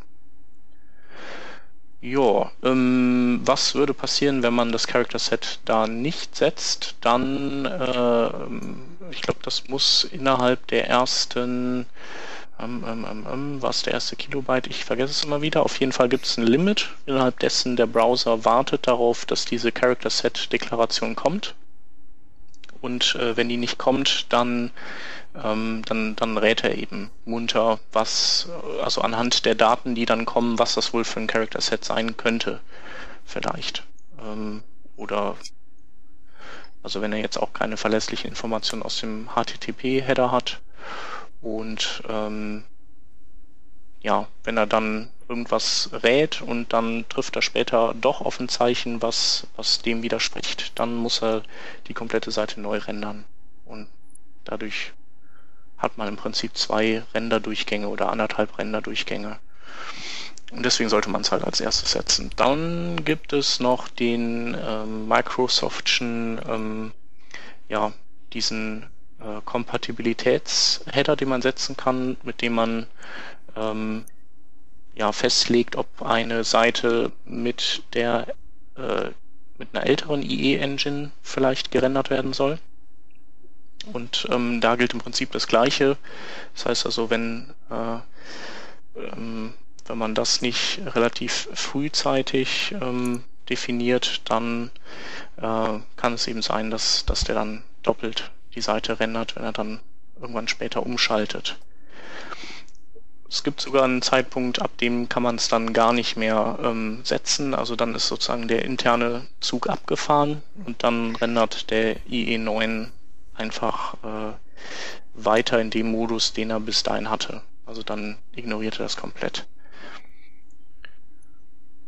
Ja, ähm, was würde passieren, wenn man das Character Set da nicht setzt? Dann, äh, ich glaube, das muss innerhalb der ersten, ähm, ähm, ähm, ähm, was der erste Kilobyte? Ich vergesse es immer wieder. Auf jeden Fall gibt es ein Limit, innerhalb dessen der Browser wartet darauf, dass diese Character Set Deklaration kommt. Und äh, wenn die nicht kommt, dann ähm, dann, dann rät er eben munter, was, also anhand der Daten, die dann kommen, was das wohl für ein Character Set sein könnte, vielleicht. Ähm, oder, also wenn er jetzt auch keine verlässlichen Informationen aus dem HTTP-Header hat und ähm, ja, wenn er dann irgendwas rät und dann trifft er später doch auf ein Zeichen, was, was dem widerspricht, dann muss er die komplette Seite neu rendern. Und dadurch hat man im Prinzip zwei Renderdurchgänge oder anderthalb Renderdurchgänge. Und deswegen sollte man es halt als erstes setzen. Dann gibt es noch den ähm, Microsoftschen, ähm, ja, diesen äh, Kompatibilitätsheader, den man setzen kann, mit dem man ähm, ja festlegt, ob eine Seite mit der äh, mit einer älteren IE-Engine vielleicht gerendert werden soll. Und ähm, da gilt im Prinzip das Gleiche. Das heißt also, wenn, äh, ähm, wenn man das nicht relativ frühzeitig ähm, definiert, dann äh, kann es eben sein, dass, dass der dann doppelt die Seite rendert, wenn er dann irgendwann später umschaltet. Es gibt sogar einen Zeitpunkt, ab dem kann man es dann gar nicht mehr ähm, setzen. Also dann ist sozusagen der interne Zug abgefahren und dann rendert der IE9 einfach äh, weiter in dem Modus, den er bis dahin hatte. Also dann ignoriert er das komplett.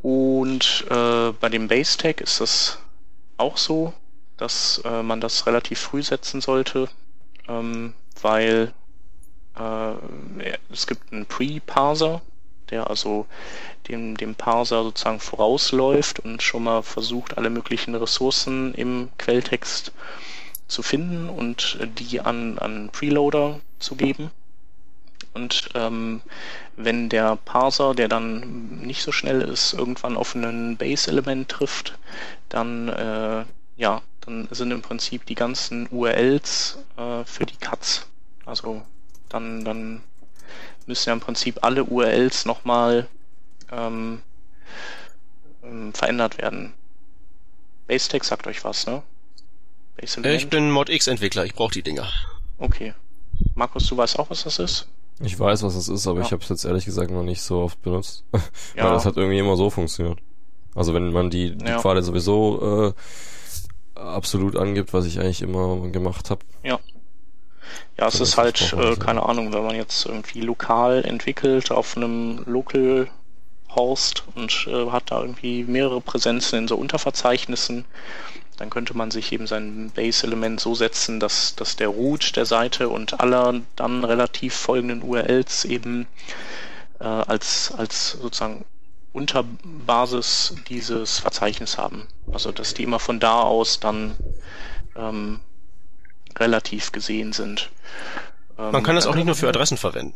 Und äh, bei dem Base Tag ist das auch so, dass äh, man das relativ früh setzen sollte, ähm, weil äh, es gibt einen Pre-Parser, der also dem, dem Parser sozusagen vorausläuft und schon mal versucht, alle möglichen Ressourcen im Quelltext zu finden und die an, an Preloader zu geben. Und ähm, wenn der Parser, der dann nicht so schnell ist, irgendwann auf ein Base-Element trifft, dann äh, ja, dann sind im Prinzip die ganzen URLs äh, für die Cuts. Also dann, dann müssen ja im Prinzip alle URLs nochmal ähm, ähm, verändert werden. Basetech sagt euch was, ne? Äh, ich bin Mod X Entwickler, ich brauche die Dinger. Okay. Markus, du weißt auch, was das ist? Ich weiß, was das ist, aber ja. ich habe es jetzt ehrlich gesagt noch nicht so oft benutzt. Ja. Weil das hat irgendwie immer so funktioniert. Also wenn man die, die ja. Pfade sowieso äh, absolut angibt, was ich eigentlich immer gemacht habe. Ja. Ja, es ist halt, äh, keine Ahnung, wenn man jetzt irgendwie lokal entwickelt auf einem Local Host und äh, hat da irgendwie mehrere Präsenzen in so Unterverzeichnissen, dann könnte man sich eben sein Base-Element so setzen, dass, dass der Root der Seite und aller dann relativ folgenden URLs eben äh, als, als sozusagen Unterbasis dieses Verzeichnis haben. Also dass die immer von da aus dann ähm, relativ gesehen sind. Ähm, man kann das auch nicht nur für Adressen verwenden.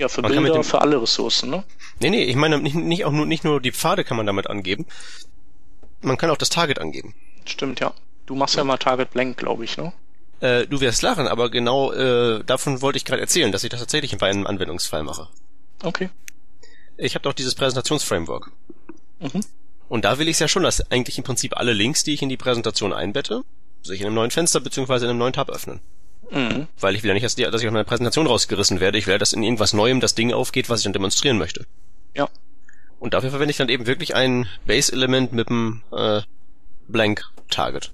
Ja, für man Bilder, für alle Ressourcen, ne? Nee, nee, ich meine nicht, nicht auch nur nicht nur die Pfade kann man damit angeben, man kann auch das Target angeben. Stimmt, ja. Du machst ja, ja mal Target Blank, glaube ich, ne? Äh, du wirst lachen, aber genau äh, davon wollte ich gerade erzählen, dass ich das tatsächlich bei einem Anwendungsfall mache. Okay. Ich habe doch dieses Präsentationsframework. Mhm. Und da will ich ja schon, dass eigentlich im Prinzip alle Links, die ich in die Präsentation einbette, sich in einem neuen Fenster beziehungsweise in einem neuen Tab öffnen. Mhm. Weil ich will ja nicht, dass, die, dass ich aus meiner Präsentation rausgerissen werde. Ich will, dass in irgendwas Neuem das Ding aufgeht, was ich dann demonstrieren möchte. Ja. Und dafür verwende ich dann eben wirklich ein Base-Element mit einem äh, Blank Target.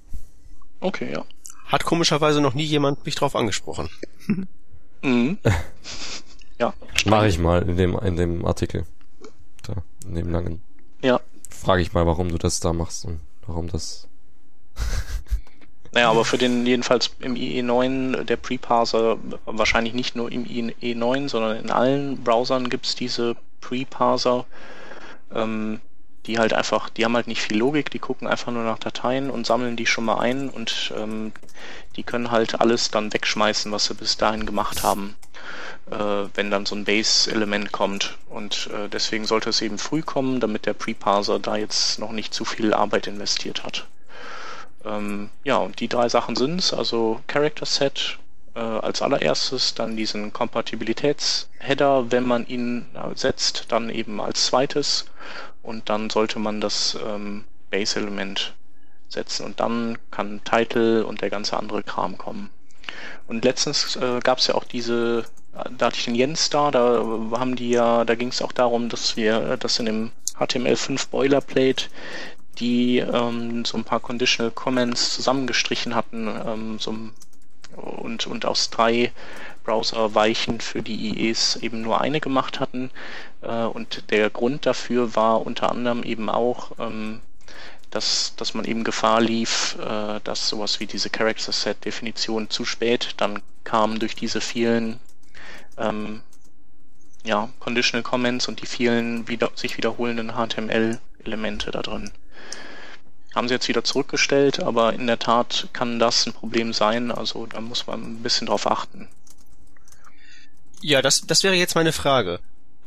Okay, ja. Hat komischerweise noch nie jemand mich drauf angesprochen. mhm. ja. Mache ich mal in dem, in dem Artikel. Da, in dem langen. Ja. Frage ich mal, warum du das da machst und warum das. naja, aber für den jedenfalls im IE9, der Preparser, wahrscheinlich nicht nur im IE9, sondern in allen Browsern gibt's diese Preparser, ähm, die halt einfach, die haben halt nicht viel Logik, die gucken einfach nur nach Dateien und sammeln die schon mal ein und ähm, die können halt alles dann wegschmeißen, was sie bis dahin gemacht haben, äh, wenn dann so ein Base-Element kommt. Und äh, deswegen sollte es eben früh kommen, damit der Preparser da jetzt noch nicht zu viel Arbeit investiert hat. Ähm, ja, und die drei Sachen sind's, also Character Set, äh, als allererstes, dann diesen Kompatibilitätsheader, wenn man ihn äh, setzt, dann eben als zweites. Und dann sollte man das ähm, Base-Element setzen. Und dann kann Title und der ganze andere Kram kommen. Und letztens äh, gab es ja auch diese, da hatte ich den Jens da, da haben die ja, da ging es auch darum, dass wir das in dem HTML5 Boilerplate die ähm, so ein paar Conditional Comments zusammengestrichen hatten, ähm, so und, und aus drei Browserweichen für die IEs eben nur eine gemacht hatten. Äh, und der Grund dafür war unter anderem eben auch, ähm, dass, dass man eben Gefahr lief, äh, dass sowas wie diese Character Set Definition zu spät dann kam durch diese vielen ähm, ja, Conditional Comments und die vielen wieder, sich wiederholenden HTML-Elemente da drin. Haben sie jetzt wieder zurückgestellt, aber in der Tat kann das ein Problem sein. Also da muss man ein bisschen drauf achten. Ja, das, das wäre jetzt meine Frage.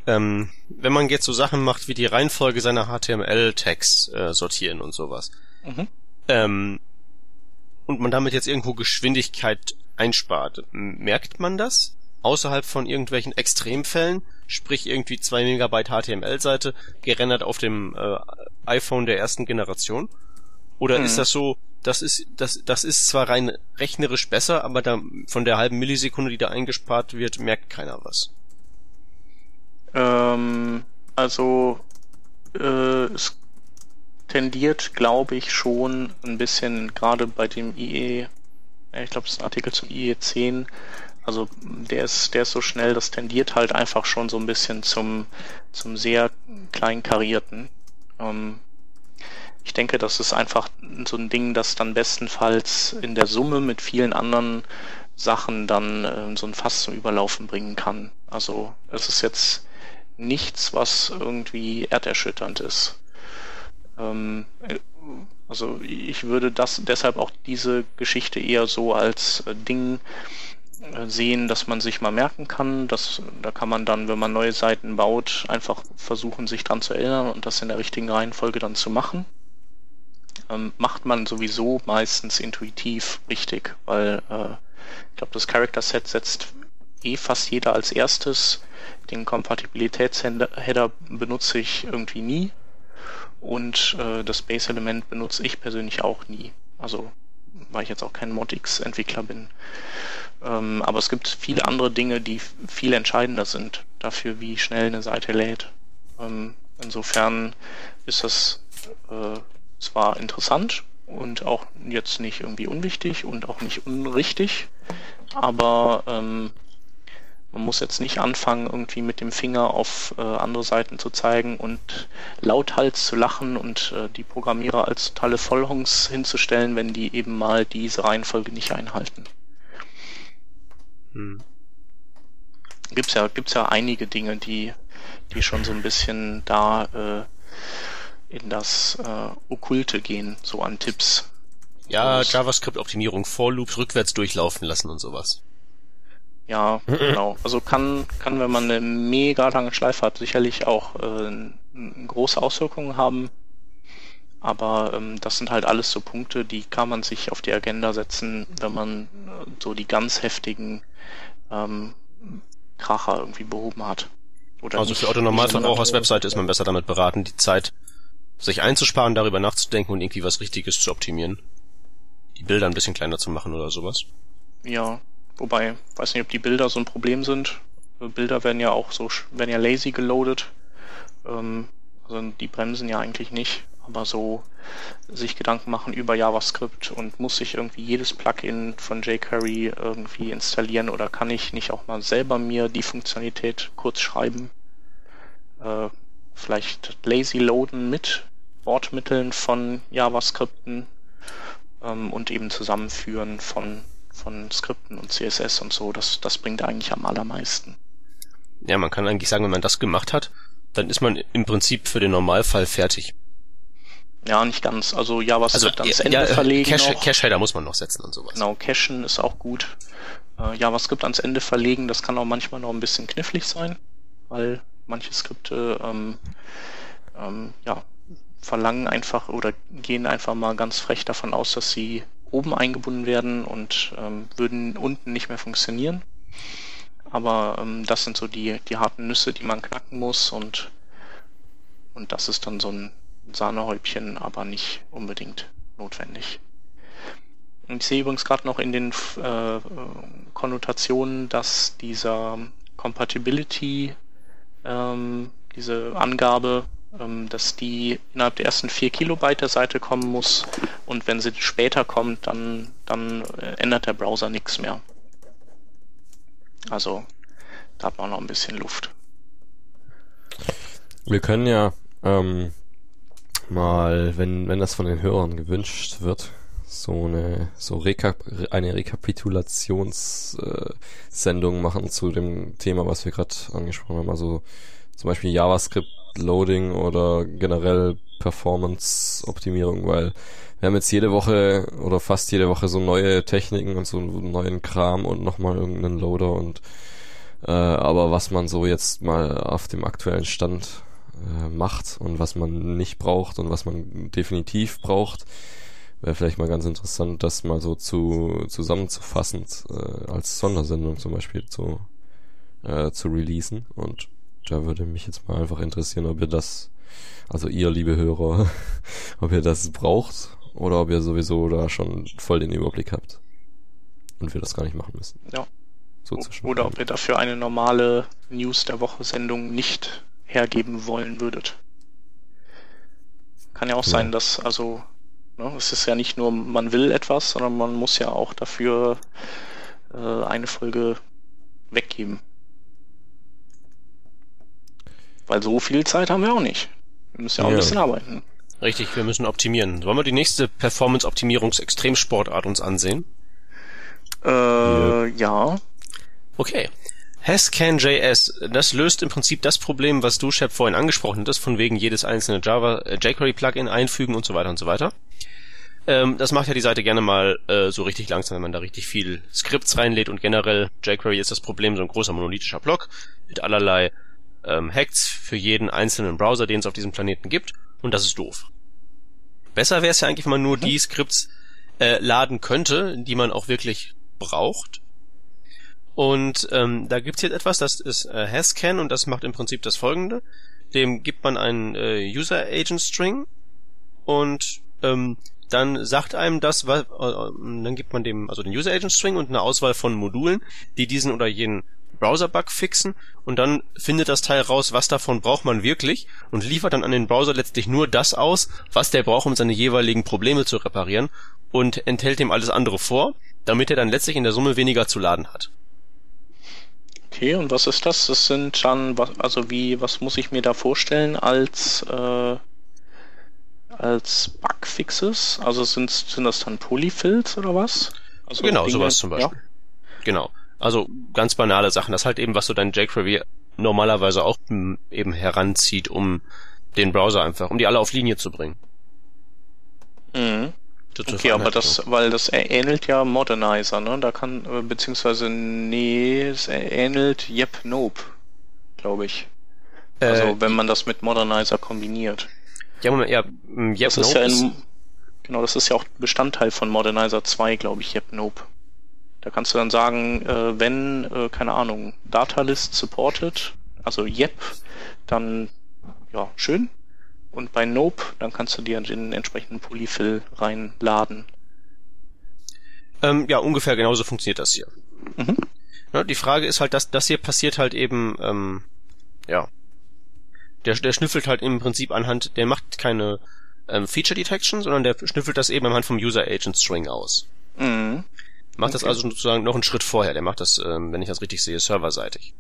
Ähm, wenn man jetzt so Sachen macht wie die Reihenfolge seiner HTML-Tags äh, sortieren und sowas. Mhm. Ähm, und man damit jetzt irgendwo Geschwindigkeit einspart, merkt man das? Außerhalb von irgendwelchen Extremfällen, sprich irgendwie zwei Megabyte HTML-Seite, gerendert auf dem äh, iPhone der ersten Generation? Oder hm. ist das so, das ist, das, das ist zwar rein rechnerisch besser, aber da, von der halben Millisekunde, die da eingespart wird, merkt keiner was. Ähm, also, äh, es tendiert, glaube ich, schon ein bisschen, gerade bei dem IE, ich glaube, das ist ein Artikel zum IE 10, also der ist, der ist so schnell, das tendiert halt einfach schon so ein bisschen zum, zum sehr kleinkarierten. Ähm, ich denke, das ist einfach so ein Ding, das dann bestenfalls in der Summe mit vielen anderen Sachen dann äh, so ein Fass zum Überlaufen bringen kann. Also es ist jetzt nichts, was irgendwie erderschütternd ist. Ähm, äh, also ich würde das deshalb auch diese Geschichte eher so als äh, Ding äh, sehen, dass man sich mal merken kann. Dass, da kann man dann, wenn man neue Seiten baut, einfach versuchen, sich dran zu erinnern und das in der richtigen Reihenfolge dann zu machen ähm, macht man sowieso meistens intuitiv richtig, weil äh, ich glaube, das Character Set setzt eh fast jeder als erstes. Den Kompatibilitätsheader benutze ich irgendwie nie und äh, das Base-Element benutze ich persönlich auch nie. Also weil ich jetzt auch kein Modx-Entwickler bin. Ähm, aber es gibt viele andere Dinge, die viel entscheidender sind dafür, wie schnell eine Seite lädt. Ähm, insofern ist das äh, zwar interessant und auch jetzt nicht irgendwie unwichtig und auch nicht unrichtig, aber ähm, man muss jetzt nicht anfangen, irgendwie mit dem Finger auf äh, andere Seiten zu zeigen und lauthals zu lachen und äh, die Programmierer als totale Vollhongs hinzustellen, wenn die eben mal diese Reihenfolge nicht einhalten. Hm. Gibt's ja, gibt's ja einige Dinge, die, die schon so ein bisschen da äh, in das äh, Okkulte gehen, so an Tipps. Ja, JavaScript-Optimierung, For Loops rückwärts durchlaufen lassen und sowas. Ja, genau. Also kann, kann, wenn man eine mega lange Schleife hat, sicherlich auch äh, große Auswirkungen haben. Aber ähm, das sind halt alles so Punkte, die kann man sich auf die Agenda setzen, wenn man äh, so die ganz heftigen ähm, Kracher irgendwie behoben hat. Oder also für Autonormalverbrauchers Webseite ist man besser damit beraten, die Zeit sich einzusparen, darüber nachzudenken und irgendwie was Richtiges zu optimieren. Die Bilder ein bisschen kleiner zu machen oder sowas. Ja, wobei, weiß nicht, ob die Bilder so ein Problem sind. Bilder werden ja auch so, werden ja lazy geloadet. Ähm, also die bremsen ja eigentlich nicht. Aber so sich Gedanken machen über JavaScript und muss ich irgendwie jedes Plugin von jQuery irgendwie installieren oder kann ich nicht auch mal selber mir die Funktionalität kurz schreiben? Äh, vielleicht lazy loaden mit Bordmitteln von JavaScripten ähm, und eben Zusammenführen von, von Skripten und CSS und so. Das, das bringt eigentlich am allermeisten. Ja, man kann eigentlich sagen, wenn man das gemacht hat, dann ist man im Prinzip für den Normalfall fertig. Ja, nicht ganz. Also JavaScript also, ans Ende ja, verlegen. Cache, noch. Cache Header muss man noch setzen und sowas. Genau, Cachen ist auch gut. Äh, JavaScript ans Ende verlegen, das kann auch manchmal noch ein bisschen knifflig sein, weil manche Skripte ähm, ähm, ja, verlangen einfach oder gehen einfach mal ganz frech davon aus, dass sie oben eingebunden werden und ähm, würden unten nicht mehr funktionieren. Aber ähm, das sind so die, die harten Nüsse, die man knacken muss und, und das ist dann so ein Sahnehäubchen, aber nicht unbedingt notwendig. Ich sehe übrigens gerade noch in den äh, Konnotationen, dass dieser Compatibility, ähm, diese Angabe, ähm, dass die innerhalb der ersten vier Kilobyte der Seite kommen muss und wenn sie später kommt, dann, dann äh, ändert der Browser nichts mehr. Also da hat man noch ein bisschen Luft. Wir können ja ähm, mal, wenn, wenn das von den Hörern gewünscht wird, so eine so Rekap eine Rekapitulationssendung äh, machen zu dem Thema, was wir gerade angesprochen haben. Also zum Beispiel JavaScript Loading oder generell Performance Optimierung, weil wir haben jetzt jede Woche oder fast jede Woche so neue Techniken und so neuen Kram und nochmal irgendeinen Loader und äh, aber was man so jetzt mal auf dem aktuellen Stand äh, macht und was man nicht braucht und was man definitiv braucht, wäre vielleicht mal ganz interessant, das mal so zu zusammenzufassen äh, als Sondersendung zum Beispiel zu äh, zu releasen und da würde mich jetzt mal einfach interessieren, ob ihr das, also ihr liebe Hörer, ob ihr das braucht oder ob ihr sowieso da schon voll den Überblick habt und wir das gar nicht machen müssen. Ja. So oder ob ihr dafür eine normale News der Woche Sendung nicht hergeben wollen würdet. Kann ja auch sein, dass also es ist ja nicht nur man will etwas, sondern man muss ja auch dafür äh, eine Folge weggeben. Weil so viel Zeit haben wir auch nicht. Wir müssen ja auch ja. ein bisschen arbeiten. Richtig, wir müssen optimieren. Wollen wir die nächste Performance-Optimierungs-Extremsportart uns ansehen? Äh, ja. ja. Okay. Hasscan.js, das löst im Prinzip das Problem, was du, Shep, vorhin angesprochen hast, von wegen jedes einzelne Java äh, jQuery-Plugin einfügen und so weiter und so weiter. Ähm, das macht ja die Seite gerne mal äh, so richtig langsam, wenn man da richtig viel Skripts reinlädt und generell jQuery ist das Problem so ein großer monolithischer Block mit allerlei ähm, Hacks für jeden einzelnen Browser, den es auf diesem Planeten gibt, und das ist doof. Besser wäre es ja eigentlich, wenn man nur die Skripts äh, laden könnte, die man auch wirklich braucht. Und ähm, da gibt's jetzt etwas, das ist äh, Hascan und das macht im Prinzip das folgende. Dem gibt man einen äh, User Agent String und ähm, dann sagt einem das, was, äh, dann gibt man dem also den User Agent String und eine Auswahl von Modulen, die diesen oder jenen Browser-Bug fixen und dann findet das Teil raus, was davon braucht man wirklich und liefert dann an den Browser letztlich nur das aus, was der braucht, um seine jeweiligen Probleme zu reparieren und enthält ihm alles andere vor, damit er dann letztlich in der Summe weniger zu laden hat. Okay, und was ist das? Das sind dann, also wie, was muss ich mir da vorstellen als, äh, als Bugfixes? Also sind, sind das dann Polyfills oder was? Also genau, Dinge, sowas zum Beispiel. Ja? Genau. Also ganz banale Sachen. Das halt eben, was so dein jQuery normalerweise auch eben heranzieht, um den Browser einfach, um die alle auf Linie zu bringen. Mhm. Okay, aber das, weil das ähnelt ja Modernizer, ne? Da kann, äh, beziehungsweise, nee, es ähnelt Yep Nope, glaube ich. Also, äh, wenn man das mit Modernizer kombiniert. Ja, Moment, ja, Yep das Nope ist ja in, genau, das ist ja auch Bestandteil von Modernizer 2, glaube ich, Yep Nope. Da kannst du dann sagen, äh, wenn, äh, keine Ahnung, Datalist supported, also Yep, dann ja, schön. Und bei Nope, dann kannst du dir den entsprechenden Polyfill reinladen. Ähm, ja, ungefähr genauso funktioniert das hier. Mhm. Ja, die Frage ist halt, dass das hier passiert halt eben, ähm, ja, der, der schnüffelt halt im Prinzip anhand, der macht keine ähm, Feature Detection, sondern der schnüffelt das eben anhand vom User Agent String aus. Mhm. Macht okay. das also sozusagen noch einen Schritt vorher. Der macht das, ähm, wenn ich das richtig sehe, serverseitig.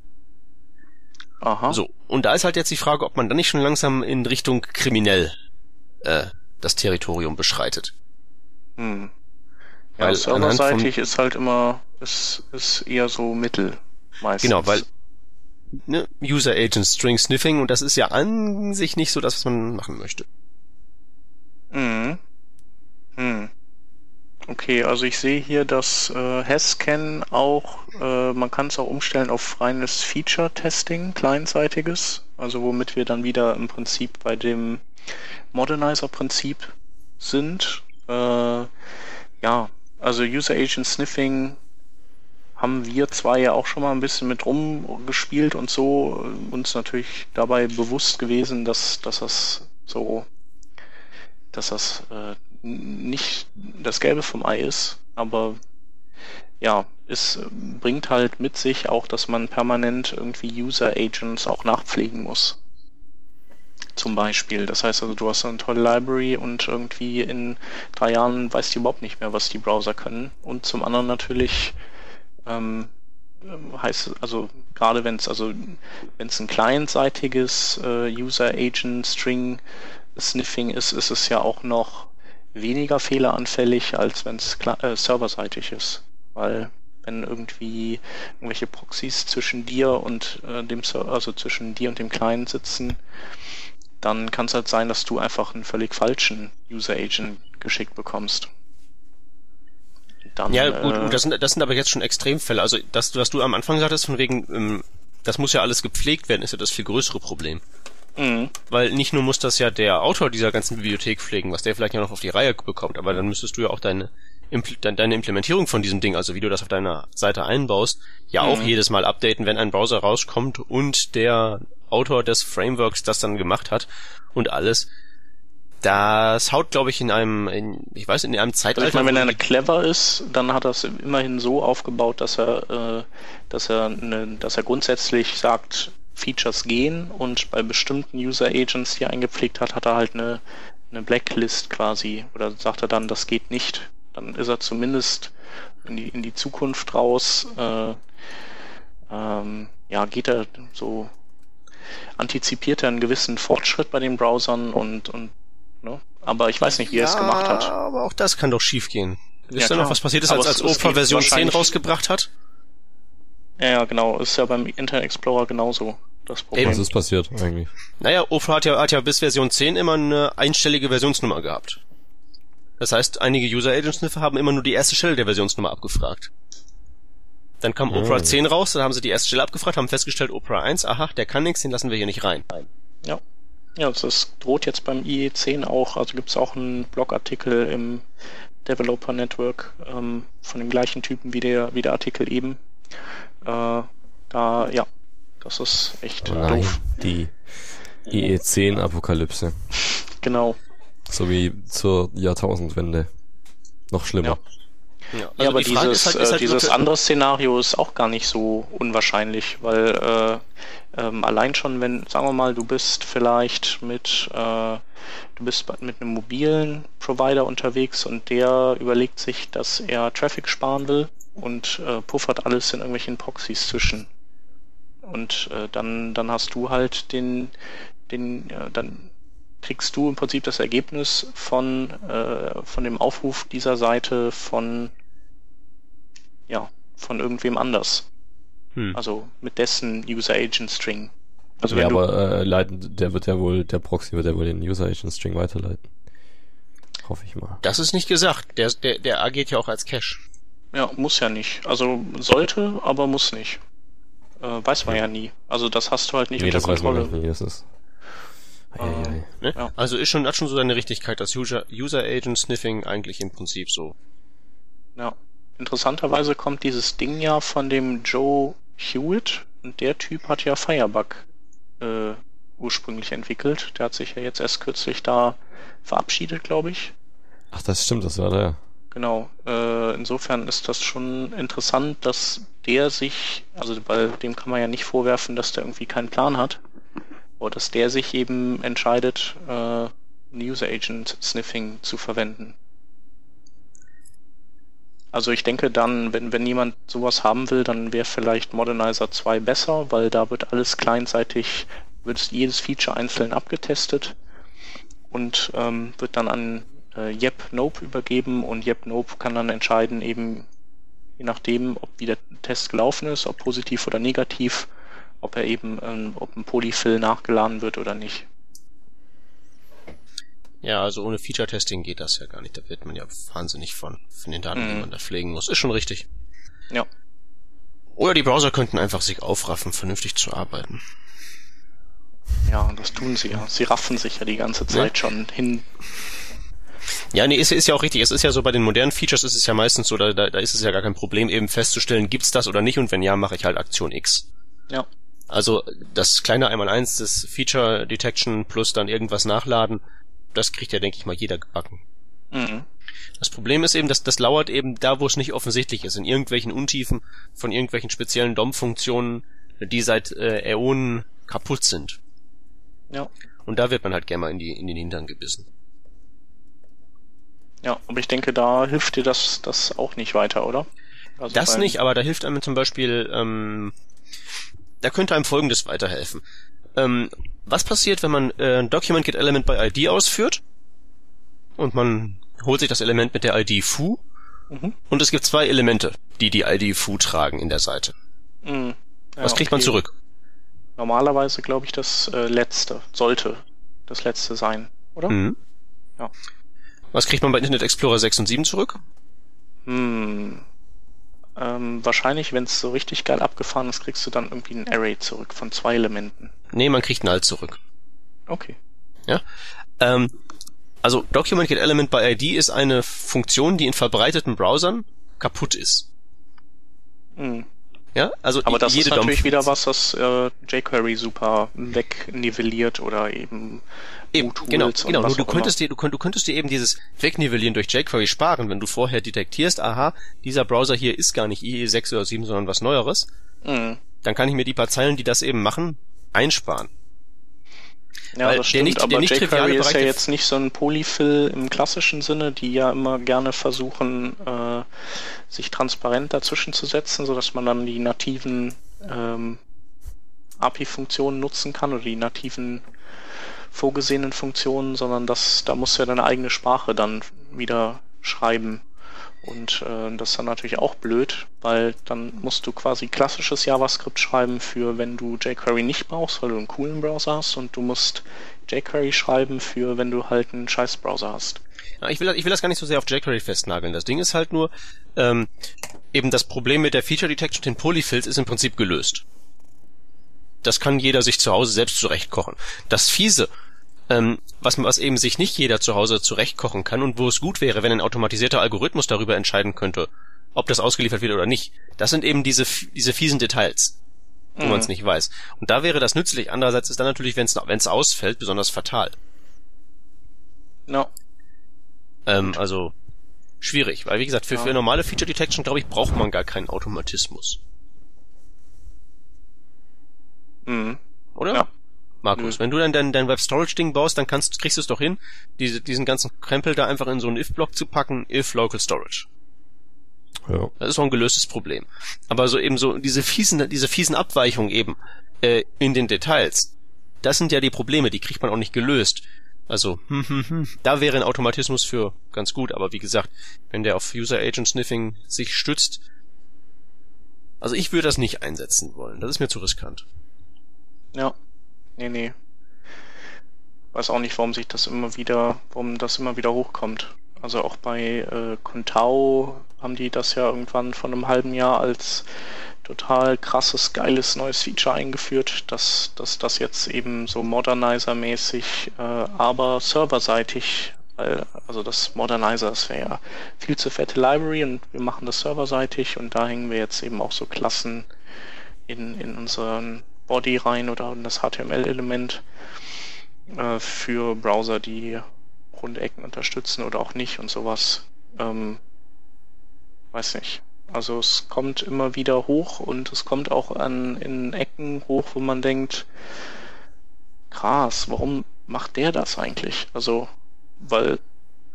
Aha. So, und da ist halt jetzt die Frage, ob man dann nicht schon langsam in Richtung kriminell äh, das Territorium beschreitet. Hm. Ja, weil serverseitig ist halt immer, ist, ist eher so mittel meistens. Genau, weil ne, User Agent String Sniffing und das ist ja an sich nicht so das, was man machen möchte. Mhm. Hm. Okay, also ich sehe hier, dass äh, Hasscan auch, äh, man kann es auch umstellen auf reines Feature-Testing, kleinseitiges, also womit wir dann wieder im Prinzip bei dem Modernizer-Prinzip sind. Äh, ja, also User Agent Sniffing haben wir zwei ja auch schon mal ein bisschen mit rumgespielt und so uns natürlich dabei bewusst gewesen, dass, dass das so, dass das äh, nicht das Gelbe vom Ei ist, aber ja, es bringt halt mit sich auch, dass man permanent irgendwie User Agents auch nachpflegen muss. Zum Beispiel. Das heißt also, du hast eine tolle Library und irgendwie in drei Jahren weißt du überhaupt nicht mehr, was die Browser können. Und zum anderen natürlich ähm, heißt also gerade wenn es also wenn es ein clientseitiges äh, User Agent String Sniffing ist, ist es ja auch noch weniger fehleranfällig, als wenn es äh, serverseitig ist. Weil wenn irgendwie irgendwelche Proxys zwischen dir und äh, dem Server, also zwischen dir und dem Client sitzen, dann kann es halt sein, dass du einfach einen völlig falschen User Agent geschickt bekommst. Dann, ja, gut, äh, das, sind, das sind aber jetzt schon Extremfälle. Also das, was du am Anfang sagtest, von wegen, ähm, das muss ja alles gepflegt werden, ist ja das viel größere Problem. Mhm. Weil nicht nur muss das ja der Autor dieser ganzen Bibliothek pflegen, was der vielleicht ja noch auf die Reihe bekommt, aber dann müsstest du ja auch deine, deine Implementierung von diesem Ding, also wie du das auf deiner Seite einbaust, ja mhm. auch jedes Mal updaten, wenn ein Browser rauskommt und der Autor des Frameworks das dann gemacht hat und alles. Das haut, glaube ich, in einem, in, ich weiß, in einem Zeitalter. Also ich meine, wenn er clever ist, dann hat er es immerhin so aufgebaut, dass er, äh, dass er, ne, dass er grundsätzlich sagt, Features gehen und bei bestimmten User Agents, die er eingepflegt hat, hat er halt eine, eine Blacklist quasi oder sagt er dann, das geht nicht. Dann ist er zumindest in die, in die Zukunft raus, äh, ähm, ja, geht er so, antizipiert er einen gewissen Fortschritt bei den Browsern und, und ne? aber ich weiß nicht, wie ja, er es gemacht hat. Aber auch das kann doch schief gehen. Wisst ja, ihr noch, was passiert ist, als, als Opera Version 10 rausgebracht hat? Ja, genau, ist ja beim Internet Explorer genauso das Problem. Was ist passiert eigentlich? Naja, Opera hat ja, hat ja bis Version 10 immer eine einstellige Versionsnummer gehabt. Das heißt, einige User Agent Sniffer haben immer nur die erste Stelle der Versionsnummer abgefragt. Dann kam Opera oh. 10 raus, dann haben sie die erste Stelle abgefragt, haben festgestellt, Opera 1, aha, der kann nichts, den lassen wir hier nicht rein. Ja. Ja, das droht jetzt beim IE10 auch, also gibt es auch einen Blogartikel im Developer Network ähm, von dem gleichen Typen wie der, wie der Artikel eben. Äh, da, ja, das ist echt oh Nein, doof. Die IE10-Apokalypse. Genau. So wie zur Jahrtausendwende. Noch schlimmer. Ja, ja, also ja aber dieses, halt, äh, halt dieses andere Szenario ist auch gar nicht so unwahrscheinlich, weil äh, ähm, allein schon, wenn, sagen wir mal, du bist vielleicht mit, äh, du bist mit einem mobilen Provider unterwegs und der überlegt sich, dass er Traffic sparen will und äh, puffert alles in irgendwelchen Proxys zwischen. Und äh, dann, dann hast du halt den, den, äh, dann kriegst du im Prinzip das Ergebnis von, äh, von dem Aufruf dieser Seite von, ja, von irgendwem anders. Hm. Also mit dessen User Agent String. Also ja, aber äh, leiten, der wird ja wohl, der Proxy wird ja wohl den User Agent String weiterleiten. Hoffe ich mal. Das ist nicht gesagt. Der, der, der agiert ja auch als Cache. Ja, muss ja nicht. Also sollte, aber muss nicht. Äh, weiß man ja. ja nie. Also das hast du halt nicht nee, unter Kontrolle. Weiß man nicht, das ist. Äh, ne? ja. Also ist schon, hat schon so seine Richtigkeit, das User, User Agent Sniffing eigentlich im Prinzip so. Ja. Interessanterweise kommt dieses Ding ja von dem Joe Hewitt und der Typ hat ja Firebug äh, ursprünglich entwickelt. Der hat sich ja jetzt erst kürzlich da verabschiedet, glaube ich. Ach, das stimmt, das war der. Genau. Äh, insofern ist das schon interessant, dass der sich, also weil dem kann man ja nicht vorwerfen, dass der irgendwie keinen Plan hat, aber dass der sich eben entscheidet, äh, User Agent Sniffing zu verwenden. Also ich denke dann, wenn, wenn jemand sowas haben will, dann wäre vielleicht Modernizer 2 besser, weil da wird alles kleinseitig, wird jedes Feature einzeln abgetestet und ähm, wird dann an äh, Yep Nope übergeben und Yep Nope kann dann entscheiden, eben je nachdem, ob wie der Test gelaufen ist, ob positiv oder negativ, ob er eben, ähm, ob ein Polyfill nachgeladen wird oder nicht. Ja, also ohne Feature-Testing geht das ja gar nicht. Da wird man ja wahnsinnig von, von den Daten, die Mhm. man da pflegen muss. Ist schon richtig. Ja. Oder die Browser könnten einfach sich aufraffen, vernünftig zu arbeiten. Ja, und das tun sie ja. Sie raffen sich ja die ganze Zeit schon hin. Ja, nee, ist, ist ja auch richtig. Es ist ja so, bei den modernen Features ist es ja meistens so, da, da, da ist es ja gar kein Problem, eben festzustellen, gibt's das oder nicht und wenn ja, mache ich halt Aktion X. Ja. Also das kleine Einmaleins des Feature Detection plus dann irgendwas nachladen, das kriegt ja, denke ich mal, jeder gebacken. Mhm. Das Problem ist eben, dass das lauert eben da, wo es nicht offensichtlich ist, in irgendwelchen Untiefen von irgendwelchen speziellen DOM-Funktionen, die seit äh, Äonen kaputt sind. Ja. Und da wird man halt gerne mal in, die, in den Hintern gebissen. Ja, aber ich denke, da hilft dir das, das auch nicht weiter, oder? Also Das nicht, aber da hilft einem zum Beispiel, ähm, da könnte einem Folgendes weiterhelfen. Ähm, was passiert, wenn man äh, Document Get Element by ID ausführt und man holt sich das Element mit der ID foo Mhm. und es gibt zwei Elemente, die die ID foo tragen in der Seite. Mhm. Ja, Was kriegt man okay. zurück? Normalerweise glaube ich das äh, letzte, sollte das letzte sein, oder? Mhm. Ja. Was kriegt man bei Internet Explorer 6 und 7 zurück? Hm. Ähm, wahrscheinlich, wenn es so richtig geil abgefahren ist, kriegst du dann irgendwie ein Array zurück von zwei Elementen. Nee, man kriegt Null zurück. Okay. Ähm, also Document Get Element by ID ist eine Funktion, die in verbreiteten Browsern kaputt ist. Hm. Ja, also Aber das ist natürlich wieder was, das äh, jQuery super wegnivelliert oder eben Eben, genau, und genau. Nur du könntest dir, du, könnt, du könntest dir eben dieses Wegnivellieren durch jQuery sparen, wenn du vorher detektierst, aha, dieser Browser hier ist gar nicht IE6 oder 7, sondern was Neueres, immer. Hm. dann kann ich mir die paar Zeilen, die das eben machen, einsparen. Ja, Weil das der stimmt, nicht- der aber nicht jQuery ist ja jetzt nicht so ein Polyfill im klassischen Sinne, die ja immer gerne versuchen, äh, sich transparent dazwischen zu setzen, sodass man dann die nativen ähm, API-Funktionen nutzen kann oder die nativen vorgesehenen Funktionen, sondern das, da musst du ja deine eigene Sprache dann wieder schreiben. Und äh, das ist dann natürlich auch blöd, weil dann musst du quasi klassisches JavaScript schreiben für, wenn du jQuery nicht brauchst, weil du einen coolen Browser hast und du musst jQuery schreiben für, wenn du halt einen scheiß Browser hast. Ich will, ich will das gar nicht so sehr auf jQuery festnageln. Das Ding ist halt nur, ähm, eben das Problem mit der Feature Detection den Polyfills ist im Prinzip gelöst. Das kann jeder sich zu Hause selbst zurechtkochen. Das Fiese, ähm, was, was eben sich nicht jeder zu Hause zurechtkochen kann und wo es gut wäre, wenn ein automatisierter Algorithmus darüber entscheiden könnte, ob das ausgeliefert wird oder nicht, das sind eben diese, diese fiesen Details, wo Mhm. man es nicht weiß. Und da wäre das nützlich. Andererseits ist dann natürlich, wenn es ausfällt, besonders fatal. Ja, Ähm, also schwierig, weil wie gesagt, für, für normale Feature Detection, glaube ich, braucht man gar keinen Automatismus. Mhm. Oder? Ja. Markus, Nö. wenn du dann dein, dein Web Storage Ding baust, dann kannst, kriegst du es doch hin, diese, diesen ganzen Krempel da einfach in so einen if-Block zu packen, if local storage. Ja. Das ist doch ein gelöstes Problem. Aber so eben so diese fiesen, diese fiesen Abweichungen eben äh, in den Details, das sind ja die Probleme, die kriegt man auch nicht gelöst. Also, hm, hm, hm, da wäre ein Automatismus für ganz gut, aber wie gesagt, wenn der auf User Agent Sniffing sich stützt, also ich würde das nicht einsetzen wollen. Das ist mir zu riskant. Ja. Nee, nee. Weiß auch nicht, warum sich das immer wieder, warum das immer wieder hochkommt. Also auch bei äh, Contao haben die das ja irgendwann von einem halben Jahr als total krasses, geiles neues Feature eingeführt, dass, dass das jetzt eben so Modernizer-mäßig, äh, aber serverseitig, weil, also das Modernizer, das wäre ja viel zu fette Library und wir machen das serverseitig und da hängen wir jetzt eben auch so Klassen in, in unseren Body rein oder in das HTML-Element äh, für Browser, die Rundecken unterstützen oder auch nicht und sowas. Ähm, weiß nicht. Also es kommt immer wieder hoch und es kommt auch an in Ecken hoch, wo man denkt, krass, warum macht der das eigentlich? Also, weil,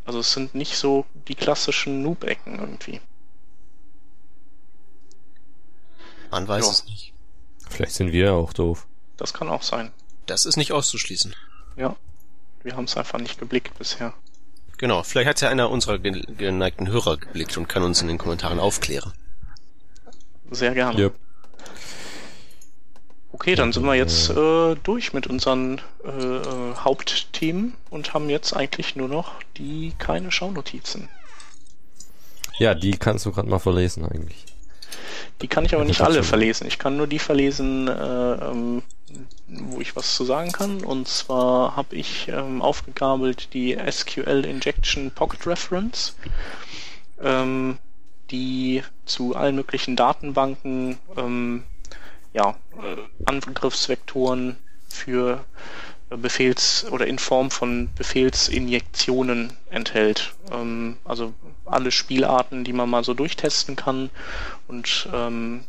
also es sind nicht so die klassischen Noob-Ecken irgendwie. Man weiß Ja. es nicht. Vielleicht sind wir ja auch doof. Das kann auch sein. Das ist nicht auszuschließen. Ja. Wir haben es einfach nicht geblickt bisher. Genau, vielleicht hat ja einer unserer ge- geneigten Hörer geblickt und kann uns in den Kommentaren aufklären. Sehr gerne. Yep. Okay, dann sind wir jetzt äh, durch mit unseren äh, äh, Hauptthemen und haben jetzt eigentlich nur noch die keine Schaunotizen. Ja, die kannst du gerade mal verlesen eigentlich. Die kann ich aber nicht alle verlesen. Ich kann nur die verlesen, äh, ähm, wo ich was zu sagen kann. Und zwar habe ich ähm, aufgegabelt die SQL Injection Pocket Reference, ähm, die zu allen möglichen Datenbanken ähm, ja, äh, Angriffsvektoren für Befehls- oder in Form von Befehlsinjektionen enthält. Ähm, also alle Spielarten, die man mal so durchtesten kann. Und ähm,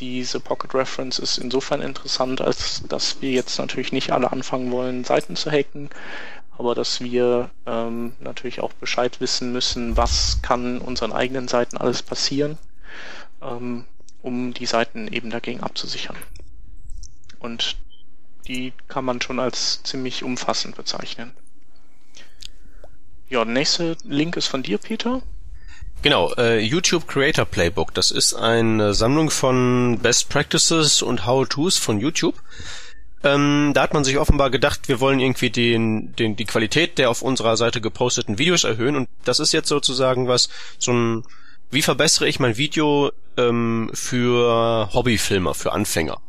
diese Pocket Reference ist insofern interessant, als dass wir jetzt natürlich nicht alle anfangen wollen, Seiten zu hacken, aber dass wir ähm, natürlich auch Bescheid wissen müssen, was kann unseren eigenen Seiten alles passieren. Ähm, um die Seiten eben dagegen abzusichern. Und die kann man schon als ziemlich umfassend bezeichnen. Ja, der nächste Link ist von dir, Peter. Genau, äh, YouTube Creator Playbook. Das ist eine Sammlung von Best Practices und How-Tos von YouTube. Ähm, da hat man sich offenbar gedacht, wir wollen irgendwie den, den, die Qualität der auf unserer Seite geposteten Videos erhöhen. Und das ist jetzt sozusagen was, so ein, wie verbessere ich mein Video ähm, für Hobbyfilmer, für Anfänger.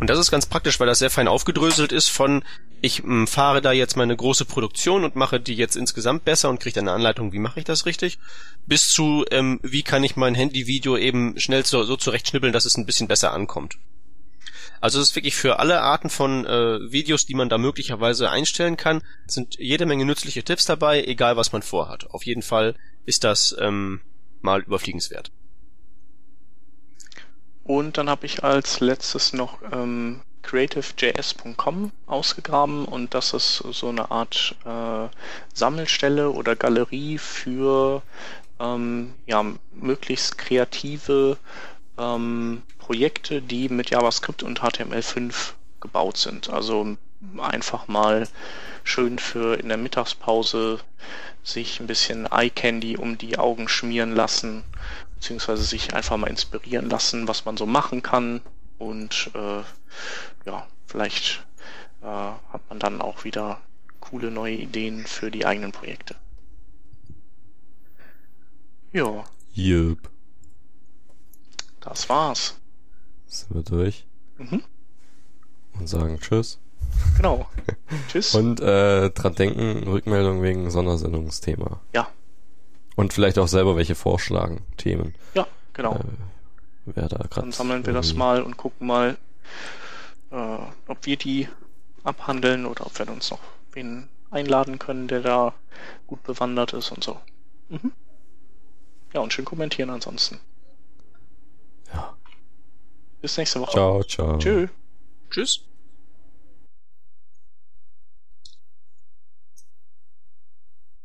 Und das ist ganz praktisch, weil das sehr fein aufgedröselt ist von ich m, ähm, fahre da jetzt meine große Produktion und mache die jetzt insgesamt besser und kriege dann eine Anleitung, wie mache ich das richtig, bis zu ähm, wie kann ich mein Handyvideo eben schnell so, so zurechtschnippeln, dass es ein bisschen besser ankommt. Also es ist wirklich für alle Arten von äh, Videos, die man da möglicherweise einstellen kann, sind jede Menge nützliche Tipps dabei, egal was man vorhat. Auf jeden Fall ist das ähm, mal überfliegenswert. Und dann habe ich als letztes noch ähm, creativejs.com ausgegraben und das ist so eine Art äh, Sammelstelle oder Galerie für ähm, ja, möglichst kreative ähm, Projekte, die mit JavaScript und HTML5 gebaut sind. Also einfach mal schön für in der Mittagspause sich ein bisschen Eye Candy um die Augen schmieren lassen beziehungsweise sich einfach mal inspirieren lassen, was man so machen kann. Und äh, ja, vielleicht äh, hat man dann auch wieder coole neue Ideen für die eigenen Projekte. Ja. Jupp. Das war's. Sind wir durch? Mhm. Und sagen Tschüss. Genau. Tschüss. Und äh, dran denken, Rückmeldung wegen Sondersendungsthema. Ja, und vielleicht auch selber welche vorschlagen, Themen. Ja, genau. Äh, wer da Dann sammeln wir das mal und gucken mal, äh, ob wir die abhandeln oder ob wir uns noch wen einladen können, der da gut bewandert ist und so. Mhm. Ja, und schön kommentieren ansonsten. Ja. Bis nächste Woche. Ciao, ciao. Tschö. Tschüss.